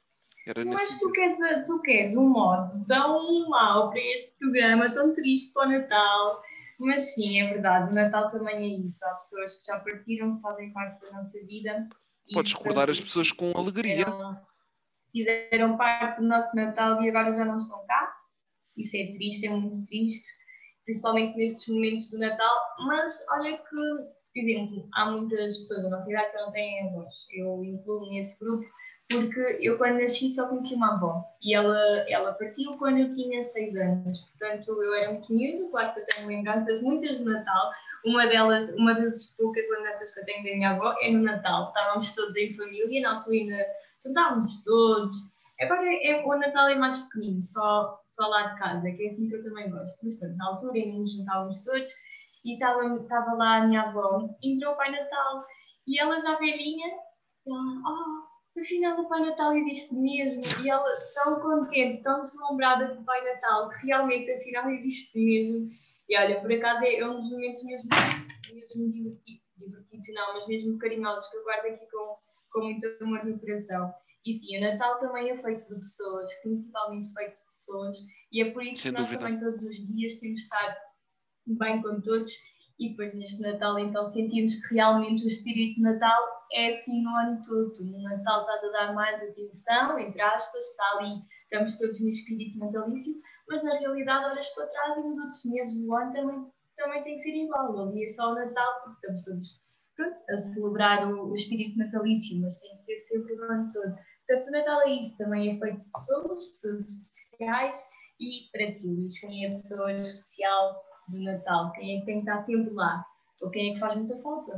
Era Mas tu queres, a- tu queres um modo tão mau para este programa, tão triste para o Natal. Mas sim, é verdade, o Natal também é isso. Há pessoas que já partiram, que fazem parte da nossa vida. Podes recordar as pessoas com alegria. Fizeram, fizeram parte do nosso Natal e agora já não estão cá. Isso é triste, é muito triste, principalmente nestes momentos do Natal. Mas olha que, por exemplo, há muitas pessoas da nossa idade que não têm avós. Eu incluo nesse grupo porque eu, quando nasci, só conheci uma avó e ela, ela partiu quando eu tinha seis anos. Portanto, eu era muito miúdo, claro que eu tenho lembranças muitas do Natal. Uma delas, uma das poucas lembranças que eu tenho da minha avó é no Natal. Estávamos todos em família, na altura juntávamos todos. Agora é, o Natal é mais pequenino, só, só lá de casa, que é assim que eu também gosto. Mas pronto, na altura ainda nos juntávamos todos e estava, estava lá a minha avó, entrou o Pai Natal e ela já velhinha, ela, oh, afinal o Pai Natal existe mesmo. E ela tão contente, tão deslumbrada com o Pai Natal, que realmente afinal existe mesmo. E olha, por acaso é um dos momentos mesmo, mesmo diverti- divertidos, não, mas mesmo carinhosos que eu guardo aqui com, com muito amor no coração. E sim, o Natal também é feito de pessoas, principalmente feito de pessoas, e é por isso Sem que nós dúvida. também todos os dias temos de estar bem com todos e depois neste Natal então sentimos que realmente o espírito de Natal é assim no ano todo. No Natal estás a dar mais atenção, entre aspas, está ali, estamos todos no espírito natalício, mas na realidade olhas para trás e nos outros meses do ano também, também tem que ser igual. Ali é só o Natal porque estamos todos pronto, a celebrar o, o espírito natalício, mas tem que ser sempre o ano todo. Portanto, o Natal é isso, também é feito de pessoas, pessoas especiais e para ti, Luís, quem é a pessoa especial do Natal? Quem é que tem que estar sempre lá? Ou quem é que faz muita falta?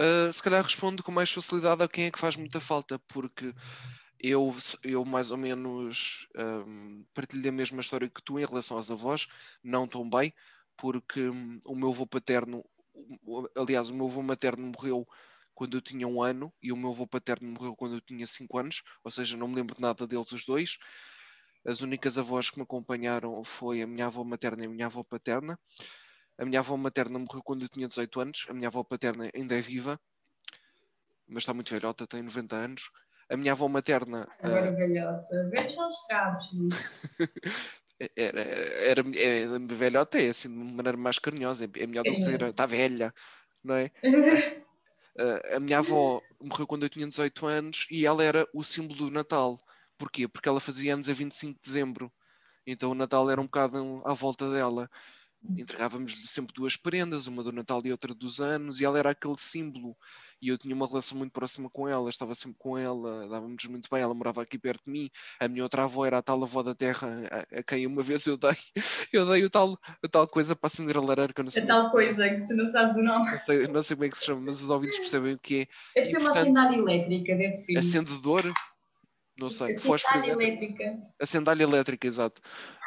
Uh, se calhar respondo com mais facilidade a quem é que faz muita falta, porque eu, eu mais ou menos um, partilho a mesma história que tu em relação aos avós, não tão bem, porque hum, o meu avô paterno, aliás, o meu avô materno morreu quando eu tinha um ano e o meu avô paterno morreu quando eu tinha cinco anos, ou seja, não me lembro de nada deles os dois. As únicas avós que me acompanharam foi a minha avó materna e a minha avó paterna. A minha avó materna morreu quando eu tinha 18 anos, a minha avó paterna ainda é viva, mas está muito velhota, tem 90 anos. A minha avó materna Agora, ah, velhota, velhos são estragos, Luís. *laughs* era, era, era velhota, é assim de uma maneira mais carinhosa, é melhor do que dizer Carinhosa. está velha, não é? *laughs* Ah, a minha avó morreu quando eu tinha 18 anos e ela era o símbolo do Natal. Porquê? Porque ela fazia anos a 25 de dezembro. Então o Natal era um bocado à volta dela. Entregávamos-lhe sempre duas prendas, uma do Natal e outra dos anos, e ela era aquele símbolo. E eu tinha uma relação muito próxima com ela, estava sempre com ela, dávamos muito bem. Ela morava aqui perto de mim. A minha outra avó era a tal avó da terra, a, a quem uma vez eu dei, *laughs* eu dei o tal, a tal coisa para acender a lareira, que eu não sei, A tal coisa que tu não sabes o nome. não sei, não sei como é que se chama, mas os ouvintes percebem o que é. Deve ser uma portanto, sandália elétrica, deve ser. isso. Não sei, A fósforo sandália elétrica. A sandália elétrica, exato.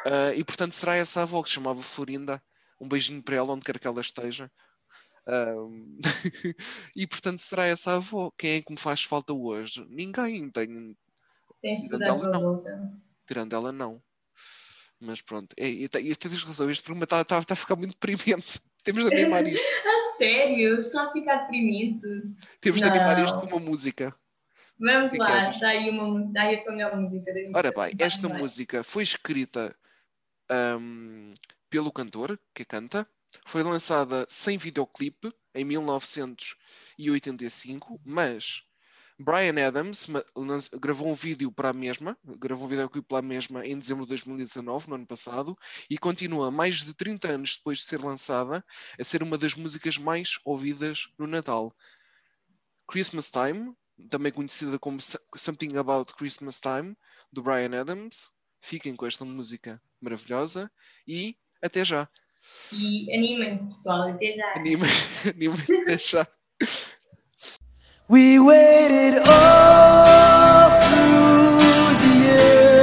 Ah, e portanto será essa avó que se chamava Florinda. Um beijinho para ela, onde quer que ela esteja. Ahm, *laughs* e portanto será essa avó. Quem é que me faz falta hoje? Ninguém. Tenho... Tens Tirando ela, não. volta. Tirando ela, não. Mas pronto. É, e, e, e tens razão, este programa está tá, tá a ficar muito deprimente. *laughs* Temos de animar isto. *laughs* A sério, está a ficar deprimente. Temos de animar isto Não. com uma música. Vamos que que lá, achas? dá aí, uma, dá aí a tua melhor música. Ora bem, esta vai. música foi escrita ahm, pelo cantor que canta, foi lançada sem videoclipe em 1985, mas Brian Adams gravou um vídeo para a mesma, gravou um videoclipe para a mesma em dezembro de 2019, no ano passado, e continua mais de 30 anos depois de ser lançada a ser uma das músicas mais ouvidas no Natal. Christmas Time, também conhecida como So- Something About Christmas Time, do Brian Adams. Fiquem com esta música maravilhosa e até já. E animem-se, pessoal, até já. *laughs* Animem-se até *laughs* já. We waited all through the year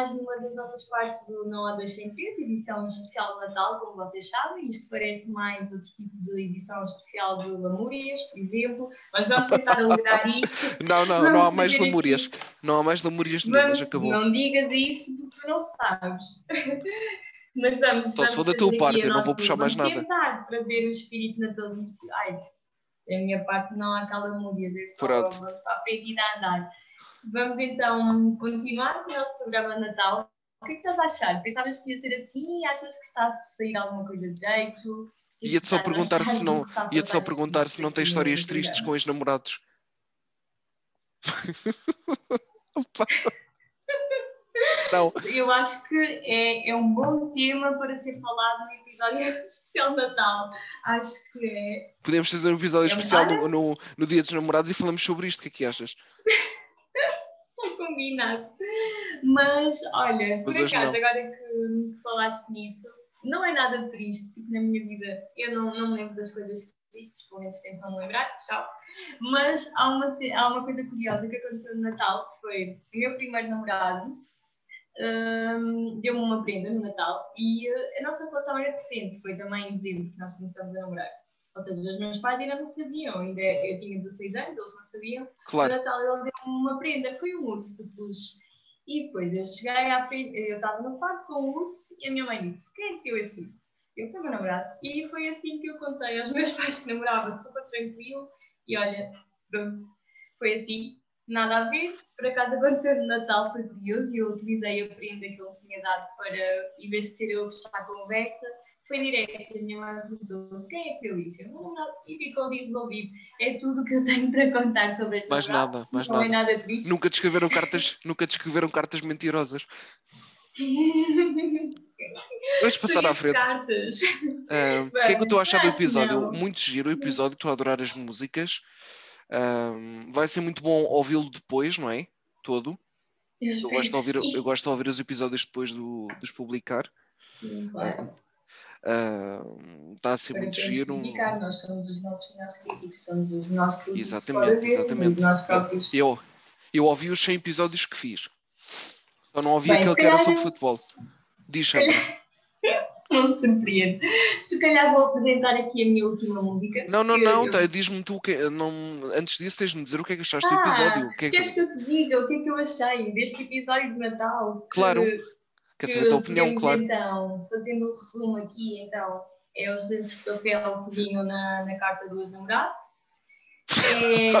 mais numa das nossas partes do Não Há Dois Sem Frente, edição especial de Natal, como vocês sabem. Isto parece mais outro tipo de edição especial de Lamúrias, por exemplo. Mas vamos tentar alegrar isto. *laughs* Não, não, Vamos não há mais lamúrias. Não há mais lamúrias nenhumas, acabou. não digas isso porque não sabes. *laughs* Mas vamos. Só se for da tua parte, eu não vou puxar mais vamos nada. tentar trazer o espírito natalício. Ai, Da minha parte não há calamúrias, é só Pronto. para a frente e dá a andar. Vamos então continuar com o nosso programa de Natal. O que é que estás a achar? Pensavas que ia ser assim? Achas que está a sair alguma coisa de jeito? Ia-te só perguntar se não, que está a ia-te só perguntar se não tem histórias tristes com os namorados. *laughs* Opa. não, Eu acho que é, é um bom tema para ser falado no episódio *laughs* especial de Natal. Acho que é. podemos fazer um episódio É especial no, no, no Dia dos Namorados e falamos sobre isto. O que é que achas? *laughs* *laughs* combinado. Mas, olha, por acaso, não. agora que, que falaste nisso, não é nada triste, porque na minha vida eu não, não me lembro das coisas tristes, pelo menos tento não me lembrar, tchau. Mas há uma, há uma coisa curiosa que aconteceu no Natal, que foi o meu primeiro namorado hum, deu-me uma prenda no Natal e eh, a nossa relação era recente, foi também em dezembro que nós começamos a namorar. Ou seja, os meus pais ainda não sabiam, ainda eu tinha 16 anos, eles não sabiam. Claro. No Natal ele deu-me uma prenda, foi um urso de peluche. E depois eu cheguei à frente, eu estava no quarto com o urso e a minha mãe disse: Quem é que deu esse urso? Eu fui meu namorado. E foi assim que eu contei aos *laughs* meus pais que namorava super tranquilo. E olha, pronto, foi assim, nada a ver. Por acaso aconteceu no Natal, foi curioso e eu utilizei a prenda que ele tinha dado para, em vez de ser eu fechar a conversa, foi direto. A minha mãe perguntou: Quem é que deu isso? Eu não, não. E ficou ali resolvido. É tudo o que eu tenho para contar sobre este Mais nada, mais não é nada. nada triste. Nunca descreveram cartas, nunca descreveram cartas mentirosas. *laughs* Vamos passar à frente. Ah, O que é que eu estou a achar do episódio? não. Muito giro o episódio, estou a adorar as músicas. Ah, vai ser muito bom ouvi-lo depois, não é? Todo. Eu Eu gosto de ouvir, eu gosto de ouvir os episódios depois do, de os publicar. Sim, claro. Está a ser Para muito giro. que nós somos os nossos melhores críticos, somos os nossos críticos Exatamente, dele, exatamente. Próprios. Eu, eu ouvi os 100 episódios que fiz. Só não ouvi Bem, aquele que era sobre futebol. Diz, Sandra. *laughs* Não me surpreende. Se calhar vou apresentar aqui a minha última música. Não, não, que não. eu- tá, Diz-me tu. o Que, não, antes disso, tens de me dizer o que é que achaste do Ah, episódio. O que é que- Queres que eu te diga o que é que eu achei deste episódio de Natal? Que- Claro. Quer saber a tua opinião, claro. Então, fazendo um resumo aqui, então, é os dentes de papel que vinham na, na carta dos namorados. *laughs* É,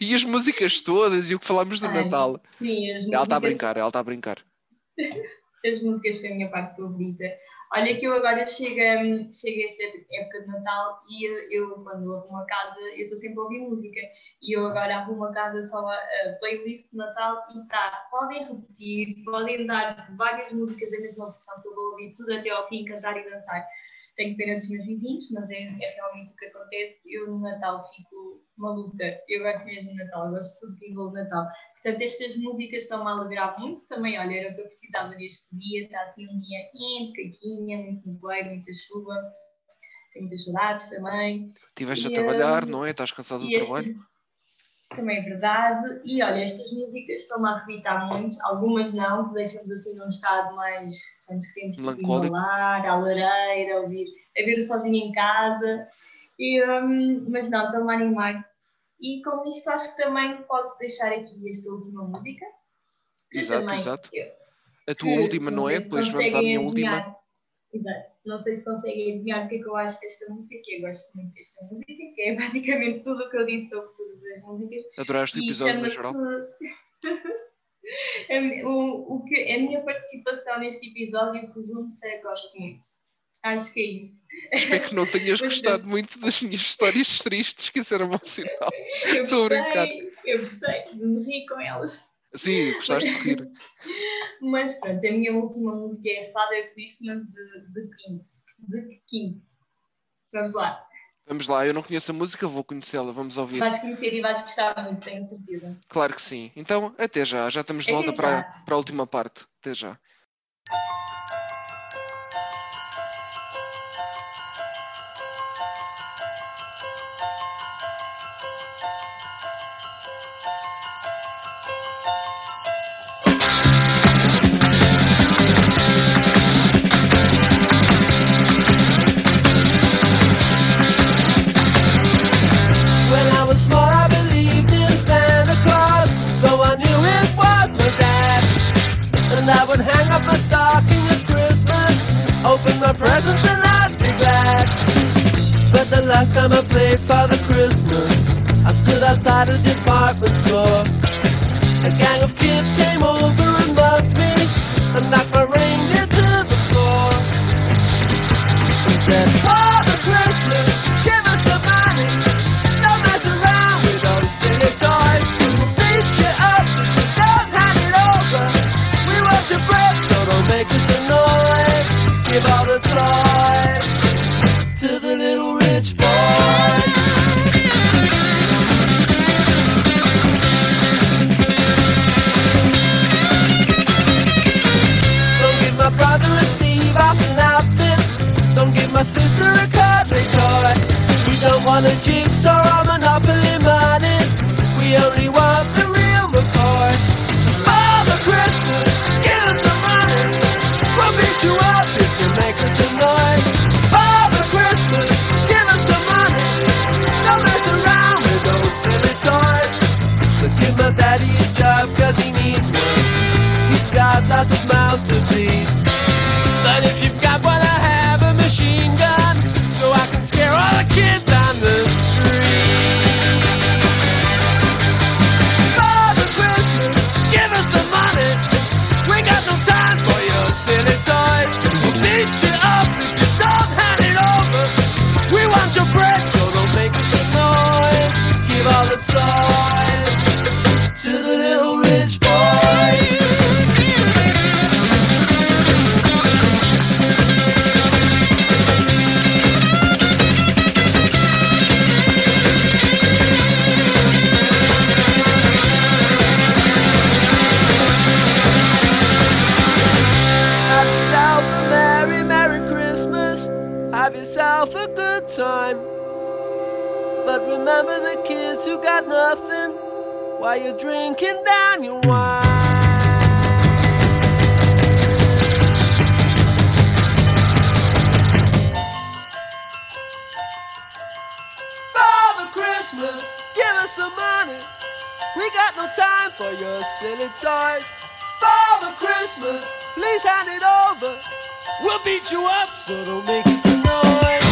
E as músicas todas e o que falámos do Ai, Natal. sim, as Ela está a músicas- brincar, ela está a brincar. as músicas foi a minha parte favorita. Olha que eu agora chego, chego a esta época de Natal e eu, eu, quando arrumo a casa, eu estou sempre a ouvir música e eu agora arrumo a casa só a, a playlist de Natal e tá, podem repetir, podem dar várias músicas da mesma versão que eu vou ouvir tudo até ao fim, cantar e dançar. Tenho pena dos meus vizinhos, mas é, é realmente o que acontece. Eu no Natal fico maluca. Eu gosto mesmo de Natal, eu gosto de tudo que envolve Natal. Portanto, estas músicas estão-me a alegrar muito também. Olha, era o que eu precisava neste dia. Está assim um dia quente, caquinha, muito nevoeiro, muita chuva. Tenho muitas saudades também. Estiveste a trabalhar, hum, não é? Estás cansado do este- trabalho? Também é verdade. E olha, estas músicas estão-me a arrebitar muito. Algumas não, que deixam-nos assim num estado mais. Queremos tipo, Melancólico. inalar, à lareira, ouvir, a ver o sozinho em casa. E, hum, mas não, estou-me a animar. E com isto acho que também posso deixar aqui esta última música. Exato, também exato. eu- A tua que última, não é? sei se Depois vamos à minha última. adivinhar. Exato. Não sei se conseguem adivinhar o que é que eu acho desta música, que eu gosto muito desta música, que é basicamente tudo o que eu disse sobre todas as músicas. Adoraste o episódio no geral? *laughs* A o, o que, a minha participação neste episódio resume-se a gosto muito. Acho que é isso. Espero que não tenhas *laughs* gostado muito das minhas histórias tristes, que isso era bom sinal. Eu Estou a brincar. eu gostei de me rir com elas. Sim, gostaste de rir. *laughs* Mas pronto, a minha última música é Father Christmas de, de Kings. De Kings. Vamos lá. Vamos lá, eu não conheço a música, vou conhecê-la, vamos ouvir. Vais conhecer e vais gostar muito, tenho certeza. Claro que sim. Então, até já, já estamos de volta para, para a última parte. Até já. My stocking at Christmas, open my presents, and I'd be glad. But the last time I played Father Christmas, I stood outside a department store. A gang of kids came over are a monopoly remember the kids who got nothing while you're drinking down your wine. Father Christmas, give us some money. We got no time for your silly toys. Father Christmas, please hand it over. We'll beat you up, so don't make us annoyed. Father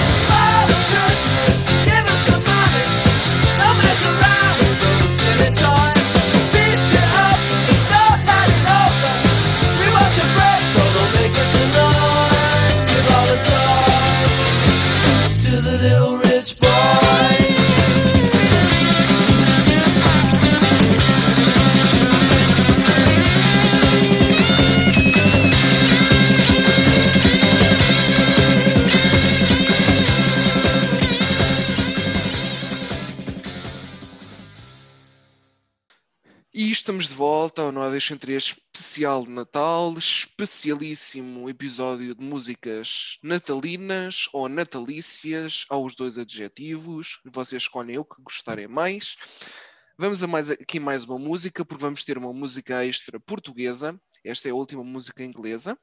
de volta ao Nordeste entre especial de Natal, especialíssimo episódio de músicas natalinas ou natalícias, aos dois adjetivos. Vocês escolhem o que gostarem mais. Vamos a mais aqui mais uma música, porque vamos ter uma música extra portuguesa. Esta é a última música inglesa.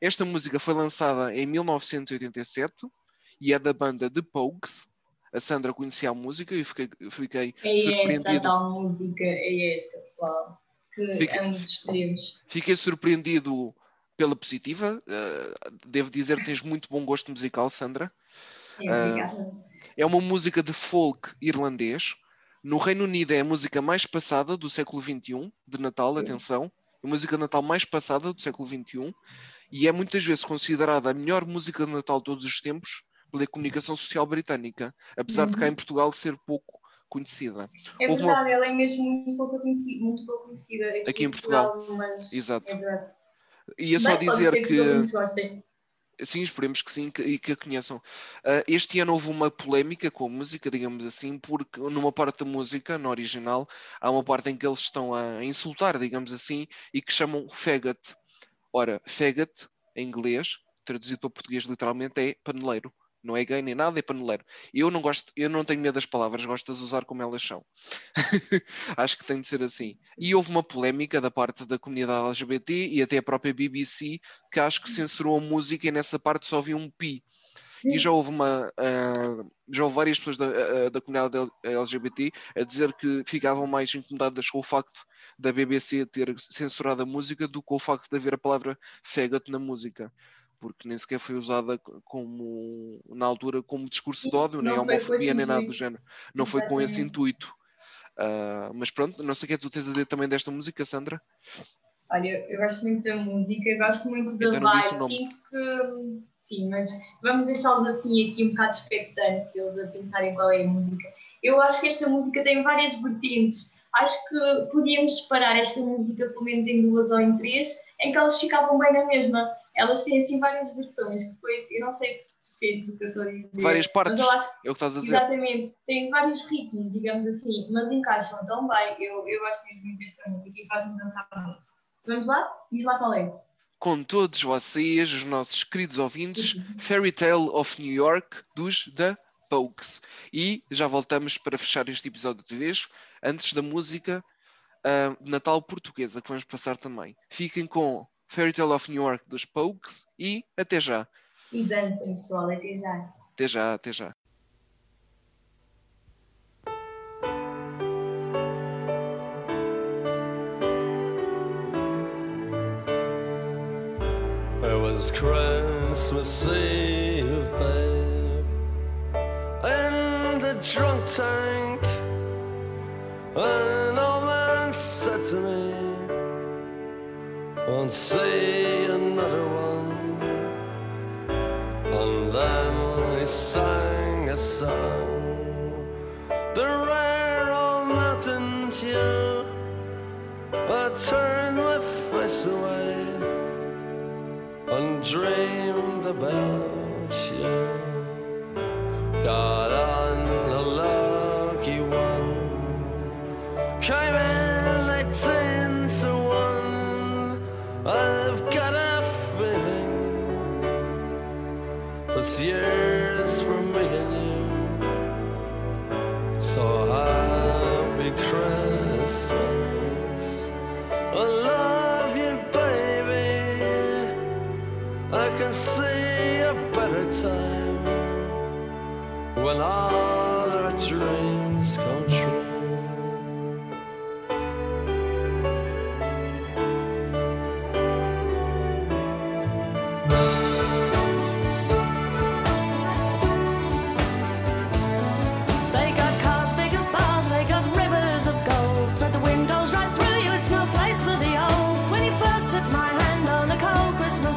Esta música foi lançada em 1987 e é da banda The Pogues. A Sandra conhecia a música e fiquei, fiquei É esta a surpreendido. tal música, é esta, pessoal. Que Fica- ambos escolhemos. Fiquei surpreendido pela positiva. Uh, devo dizer que tens muito bom gosto musical, Sandra. É, obrigada. É uma música de folk irlandês. No Reino Unido é a música mais passada do século XXI, de Natal, atenção. A música de Natal mais passada do século XXI. E é muitas vezes considerada a melhor música de Natal de todos os tempos pela comunicação social britânica, apesar de cá Uhum. em Portugal ser pouco conhecida. É Houve uma- verdade, ela é mesmo muito pouco conhecida, muito pouco conhecida aqui, Aqui em Portugal. mas Exato. é verdade. Ia só Mas dizer que. gostem. Sim, esperemos que sim que- e que a conheçam. Ah, este ano houve uma polémica com a música, digamos assim, porque numa parte da música, no original, há uma parte em que eles estão a insultar, digamos assim, e que chamam faggot. Ora, faggot, em inglês, traduzido para português literalmente, é paneleiro. Não é gay nem nada, é paneleiro. Eu não gosto, eu não tenho medo das palavras, gosto de usar como elas são. *laughs* Acho que tem de ser assim. E houve uma polémica da parte da comunidade LGBT e até a própria BBC que acho que censurou a música e nessa parte só havia um pi. E já houve uma ah, já houve várias pessoas da, ah, da comunidade LGBT a dizer que ficavam mais incomodadas com o facto da BBC ter censurado a música do que com o facto de haver a palavra faggot na música. Porque nem sequer foi usada co- como, na altura, como discurso de ódio, nem homofobia, nem nada do género. Não foi com esse intuito. Ah, mas pronto, não sei o que é que tu tens a dizer também desta música, Sandra. Olha, eu, gosto muito da música, gosto muito da vibe. Sinto que sim, mas vamos deixá-los assim aqui um bocado expectantes, eles a pensarem qual é a música. Eu acho que esta música tem várias vertentes. Acho que podíamos separar esta música pelo menos em duas ou em três, em que elas ficavam bem na mesma. Elas têm assim várias versões, que depois eu não sei se sentes o que eu estou a dizer. Várias partes, acho é o que estás a dizer. Exatamente, tem vários ritmos, digamos assim, mas encaixam tão bem. Eu, eu gosto mesmo muito desta música e faz-me dançar muito. Vamos lá? Diz lá qual é. Com todos vocês, os nossos queridos ouvintes, Fairy Tale of New York dos The Pogues. E já voltamos para fechar este episódio de vez, antes da música de Natal portuguesa, que vamos passar também. Fiquem com Fairy Tale of New York dos Pogues e até já. E dancem, pessoal, até já. Até já, até já. It was Christmas Eve, babe, in the drunk tank. An old man said to me, Won't see another one. And then he sang a song, the rare old mountain tune. I turned my face away and dreamed about you. Got on a lucky one, came this year's for me and you. So happy Christmas. I love you, baby. I can see a better time when all our dreams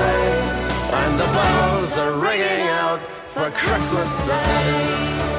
and the bells are ringing out for Christmas Day.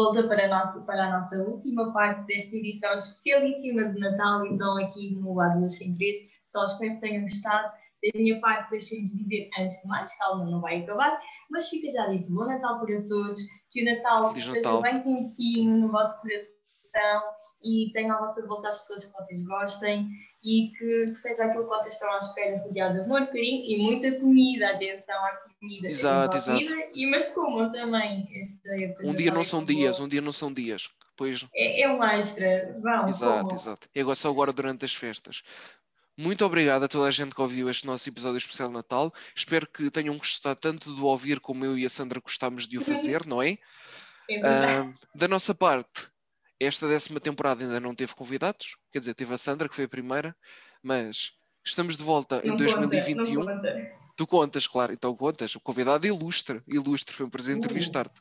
Volta para a, nossa, para a nossa última parte desta edição especialíssima de Natal, então aqui no Duas Sem Três. Só espero que tenham gostado. Da minha parte, deixem-me dizer, antes de mais, calma, não vai acabar, mas fica já dito, bom Natal para todos, que o Natal Feliz esteja Natal. bem quentinho no vosso coração e tenham à vossa volta as pessoas que vocês gostem e que, que seja aquilo que vocês estão à espera, rodeado de amor, carinho e muita comida, atenção à comida. Exato, exato. comida, E, mas comam também esta época Um dia não são dias, boa. um dia não são dias. Pois, É, é um extra, vão, exato, comam. exato. É agora só agora durante as festas. Muito obrigado a toda a gente que ouviu este nosso episódio especial de Natal. Espero que tenham gostado tanto de ouvir como eu e a Sandra gostámos de o fazer, não é? É. Ah, da nossa parte, esta décima temporada ainda não teve convidados, quer dizer, teve a Sandra, que foi a primeira, mas estamos de volta em Não conta, 2021. não conta. Tu contas, claro, então contas. O convidado ilustre, ilustre, foi um prazer Uh. entrevistar-te.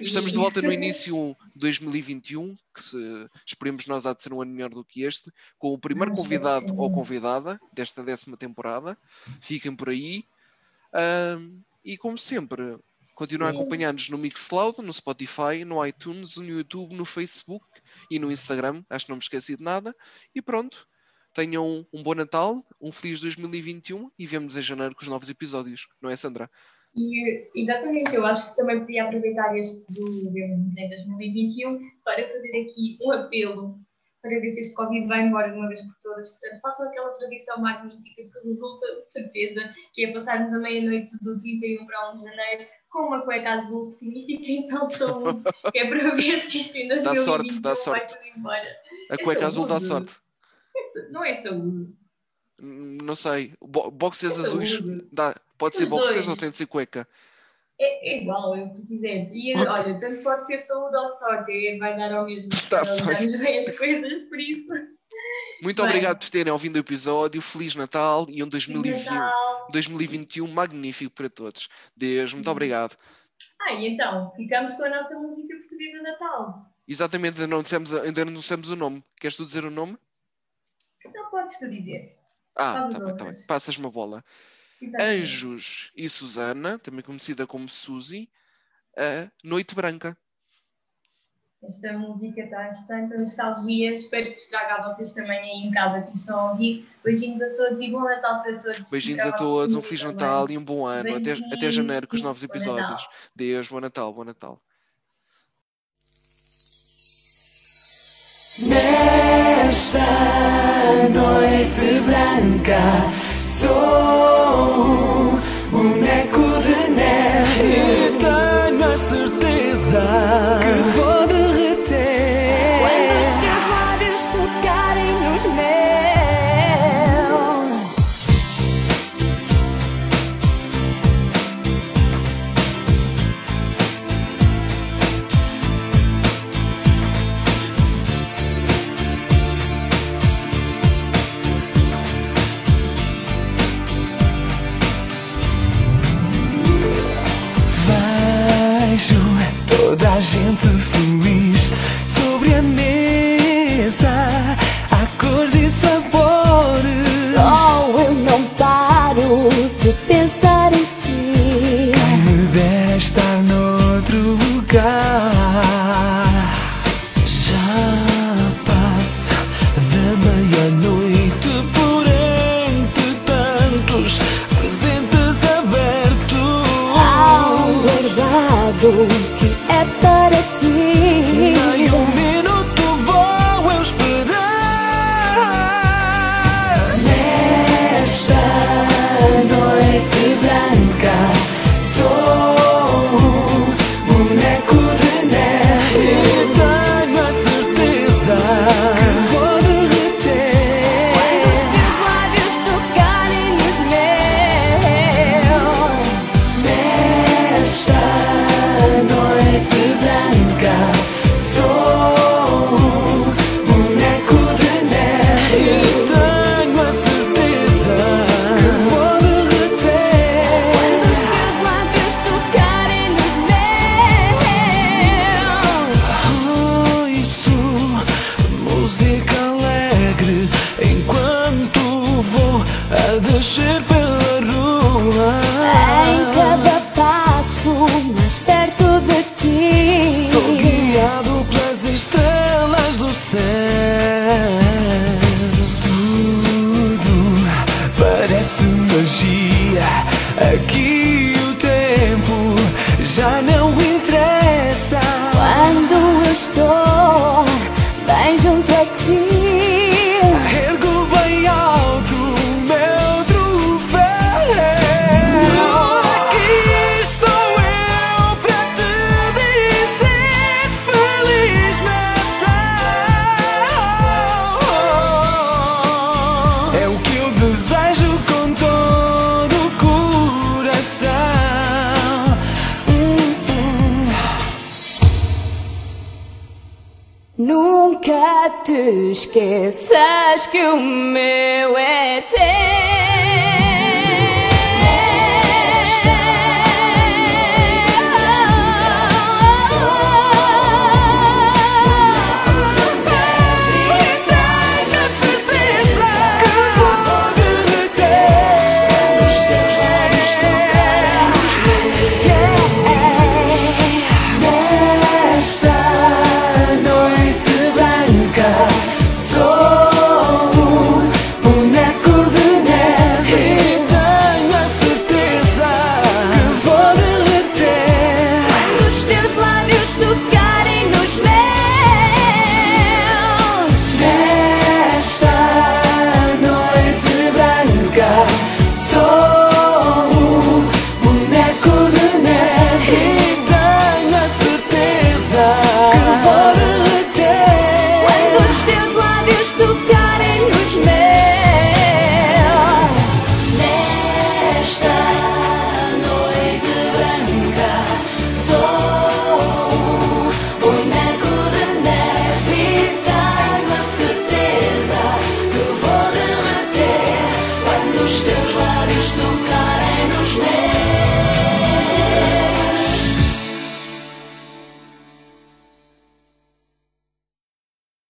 Estamos de volta no início de 2021, que se, esperemos nós há de ser um ano melhor do que este, com o primeiro convidado ou convidada desta décima temporada. Fiquem por aí. Ahm, e como sempre, continuem a acompanhar-nos no Mixcloud, no Spotify, no iTunes, no YouTube, no Facebook e no Instagram. Acho que não me esqueci de nada. E pronto. Tenham um bom Natal, um feliz 2021 e vemos em janeiro com os novos episódios, não é, Sandra? E, exatamente, eu acho que também podia aproveitar este do Vemos em 2021 para fazer aqui um apelo para ver se este Covid vai embora de uma vez por todas. Portanto, façam aquela tradição magnífica que resulta, de certeza, que é passarmos a meia-noite do 31 para 1 de janeiro com uma cueca azul, que significa então saúde, que é para ver se isto em Dá 2021 sorte, dá vai sorte. tudo embora. A É cueca azul dá saúde. sorte. Não é saúde. Hum, Não sei. Bo boxers É azuis. saúde. Dá. Pode ser Os boxers dois. ou tem de ser cueca? É, é igual, é o que tu quiseres. E olha, tanto pode ser saúde ou sorte, é- vai dar ao mesmo. Tá darmos bem as *laughs* coisas, por isso. Muito Bem. obrigado por terem ouvido o episódio. Feliz Natal e um 2021, Natal. 2021 magnífico para todos. Deus, muito obrigado. Ah, e então, ficamos com a nossa música portuguesa de Natal. Exatamente, ainda não dissemos, ainda não dissemos o nome. Queres tu dizer o nome? Então podes tu dizer. Ah, Faz tá bem, tá bem. outras. Passas-me a bola. Exatamente. Anjos e Susana, também conhecida como Suzy, a Noite Branca. Esta música traz tanta nostalgia. Espero que vos traga a vocês também aí em casa que me estão a ouvir. Beijinhos a todos e bom Natal para todos. Beijinhos a todos, um Feliz também. Natal e um bom ano. Até, até janeiro com os novos episódios. Deus, bom Natal, bom Natal. Nesta noite branca sou um boneco de neve e tenho a certeza gente feliz